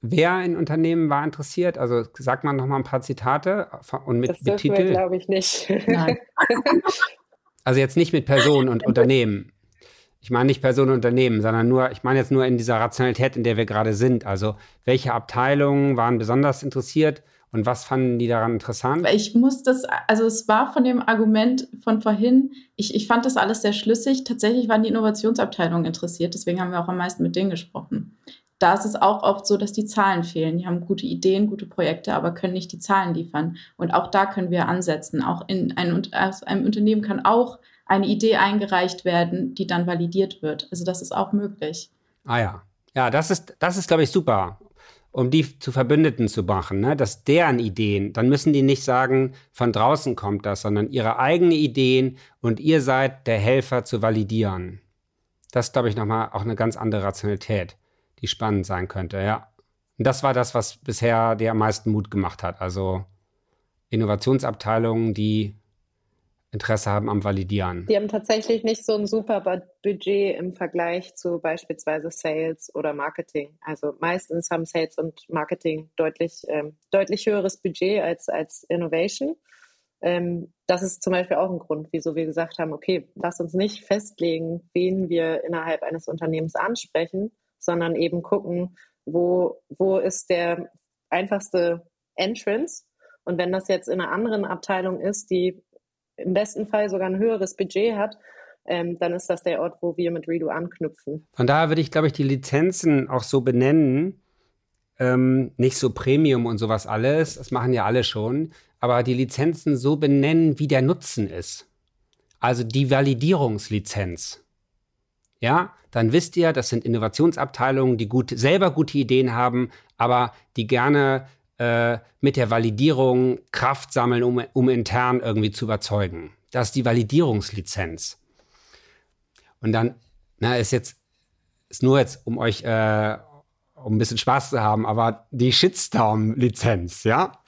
wer in Unternehmen war interessiert? Also sagt man noch mal ein paar Zitate und mit, das mit Titel. glaube ich nicht. Nein. *laughs* *laughs* also jetzt nicht mit Personen und Unternehmen. Ich meine nicht Personen und Unternehmen, sondern nur, ich meine jetzt nur in dieser Rationalität, in der wir gerade sind. Also welche Abteilungen waren besonders interessiert und was fanden die daran interessant? Ich muss das, also es war von dem Argument von vorhin, ich, ich fand das alles sehr schlüssig. Tatsächlich waren die Innovationsabteilungen interessiert, deswegen haben wir auch am meisten mit denen gesprochen. Da ist es auch oft so, dass die Zahlen fehlen. Die haben gute Ideen, gute Projekte, aber können nicht die Zahlen liefern. Und auch da können wir ansetzen. Auch in ein, aus einem Unternehmen kann auch eine Idee eingereicht werden, die dann validiert wird. Also das ist auch möglich. Ah ja. Ja, das ist, das ist, glaube ich, super um die zu Verbündeten zu machen, ne? dass deren Ideen, dann müssen die nicht sagen, von draußen kommt das, sondern ihre eigenen Ideen und ihr seid der Helfer zu validieren. Das ist, glaube ich, nochmal auch eine ganz andere Rationalität, die spannend sein könnte, ja. Und das war das, was bisher dir am meisten Mut gemacht hat. Also Innovationsabteilungen, die Interesse haben am Validieren. Die haben tatsächlich nicht so ein super Budget im Vergleich zu beispielsweise Sales oder Marketing. Also meistens haben Sales und Marketing deutlich, ähm, deutlich höheres Budget als, als Innovation. Ähm, das ist zum Beispiel auch ein Grund, wieso wir gesagt haben, okay, lass uns nicht festlegen, wen wir innerhalb eines Unternehmens ansprechen, sondern eben gucken, wo, wo ist der einfachste Entrance und wenn das jetzt in einer anderen Abteilung ist, die im besten Fall sogar ein höheres Budget hat, ähm, dann ist das der Ort, wo wir mit Redo anknüpfen. Von daher würde ich, glaube ich, die Lizenzen auch so benennen. Ähm, nicht so Premium und sowas alles, das machen ja alle schon, aber die Lizenzen so benennen, wie der Nutzen ist. Also die Validierungslizenz. Ja, dann wisst ihr, das sind Innovationsabteilungen, die gut, selber gute Ideen haben, aber die gerne äh, mit der Validierung Kraft sammeln, um, um intern irgendwie zu überzeugen. Das ist die Validierungslizenz. Und dann, na, ist jetzt, ist nur jetzt, um euch, äh, um ein bisschen Spaß zu haben, aber die Shitstorm-Lizenz, ja?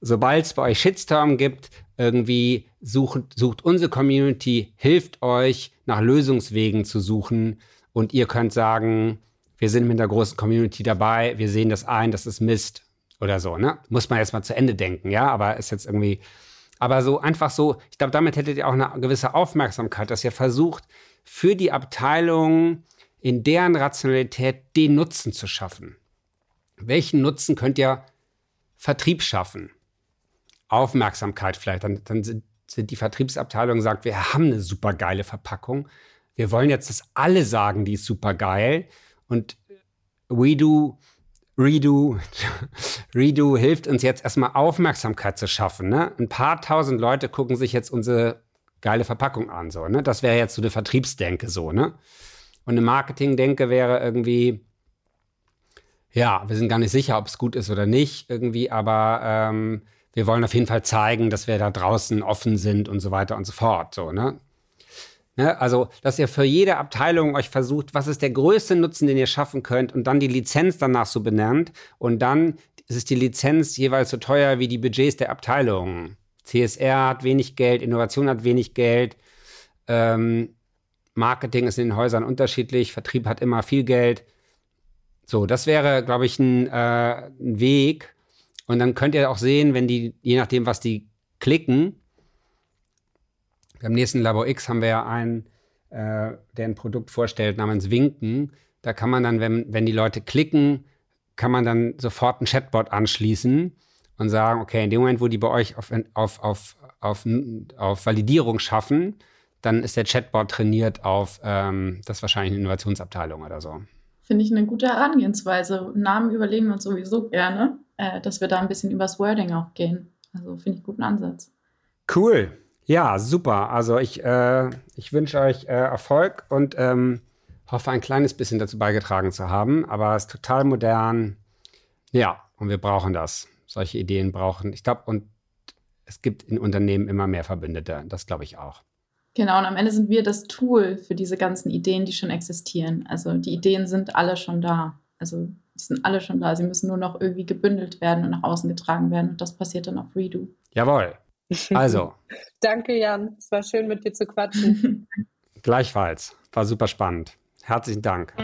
Sobald es bei euch Shitstorm gibt, irgendwie sucht, sucht unsere Community, hilft euch, nach Lösungswegen zu suchen und ihr könnt sagen, wir sind mit der großen Community dabei, wir sehen das ein, das ist Mist oder so, ne? Muss man jetzt mal zu Ende denken, ja, aber ist jetzt irgendwie, aber so einfach so, ich glaube, damit hättet ihr auch eine gewisse Aufmerksamkeit, dass ihr versucht, für die Abteilung in deren Rationalität den Nutzen zu schaffen. Welchen Nutzen könnt ihr Vertrieb schaffen? Aufmerksamkeit vielleicht, dann, dann sind, die Vertriebsabteilungen sagt, wir haben eine super geile Verpackung. Wir wollen jetzt, dass alle sagen, die ist super geil. Und WeDo Redo, *laughs* Redo hilft uns jetzt erstmal Aufmerksamkeit zu schaffen. Ne? Ein paar tausend Leute gucken sich jetzt unsere geile Verpackung an. So, ne? Das wäre jetzt so eine Vertriebsdenke so, ne? Und eine Marketingdenke wäre irgendwie, ja, wir sind gar nicht sicher, ob es gut ist oder nicht, irgendwie, aber ähm, wir wollen auf jeden Fall zeigen, dass wir da draußen offen sind und so weiter und so fort. So, ne? Ne? Also, dass ihr für jede Abteilung euch versucht, was ist der größte Nutzen, den ihr schaffen könnt und dann die Lizenz danach so benennt und dann ist die Lizenz jeweils so teuer wie die Budgets der Abteilungen. CSR hat wenig Geld, Innovation hat wenig Geld, ähm, Marketing ist in den Häusern unterschiedlich, Vertrieb hat immer viel Geld. So, das wäre, glaube ich, ein, äh, ein Weg. Und dann könnt ihr auch sehen, wenn die, je nachdem, was die klicken, beim nächsten Labor X haben wir ja einen, äh, der ein Produkt vorstellt namens Winken. Da kann man dann, wenn, wenn die Leute klicken, kann man dann sofort ein Chatbot anschließen und sagen, okay, in dem Moment, wo die bei euch auf, auf, auf, auf, auf Validierung schaffen, dann ist der Chatbot trainiert auf, ähm, das wahrscheinlich eine Innovationsabteilung oder so. finde ich eine gute Herangehensweise. Namen überlegen wir uns sowieso gerne, äh, dass wir da ein bisschen übers Wording auch gehen. Also finde ich einen guten Ansatz. Cool. Ja, super. Also ich, äh, ich wünsche euch äh, Erfolg und ähm, hoffe, ein kleines bisschen dazu beigetragen zu haben. Aber es ist total modern. Ja, und wir brauchen das. Solche Ideen brauchen. Ich glaube, und es gibt in Unternehmen immer mehr Verbündete. Das glaube ich auch. Genau, und am Ende sind wir das Tool für diese ganzen Ideen, die schon existieren. Also die Ideen sind alle schon da. Also die sind alle schon da. Sie müssen nur noch irgendwie gebündelt werden und nach außen getragen werden. Und das passiert dann auf Redo. Jawohl. Also. *laughs* Danke, Jan. Es war schön, mit dir zu quatschen. *laughs* Gleichfalls. War super spannend. Herzlichen Dank.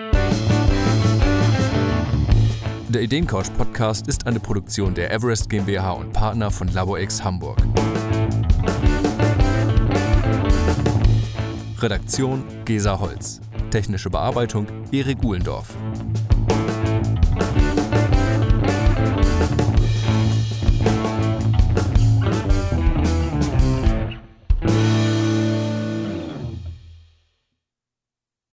Der Ideencouch Podcast ist eine Produktion der Everest GmbH und Partner von LaboX Hamburg. Redaktion Gesa Holz. Technische Bearbeitung Erik Uhlendorf.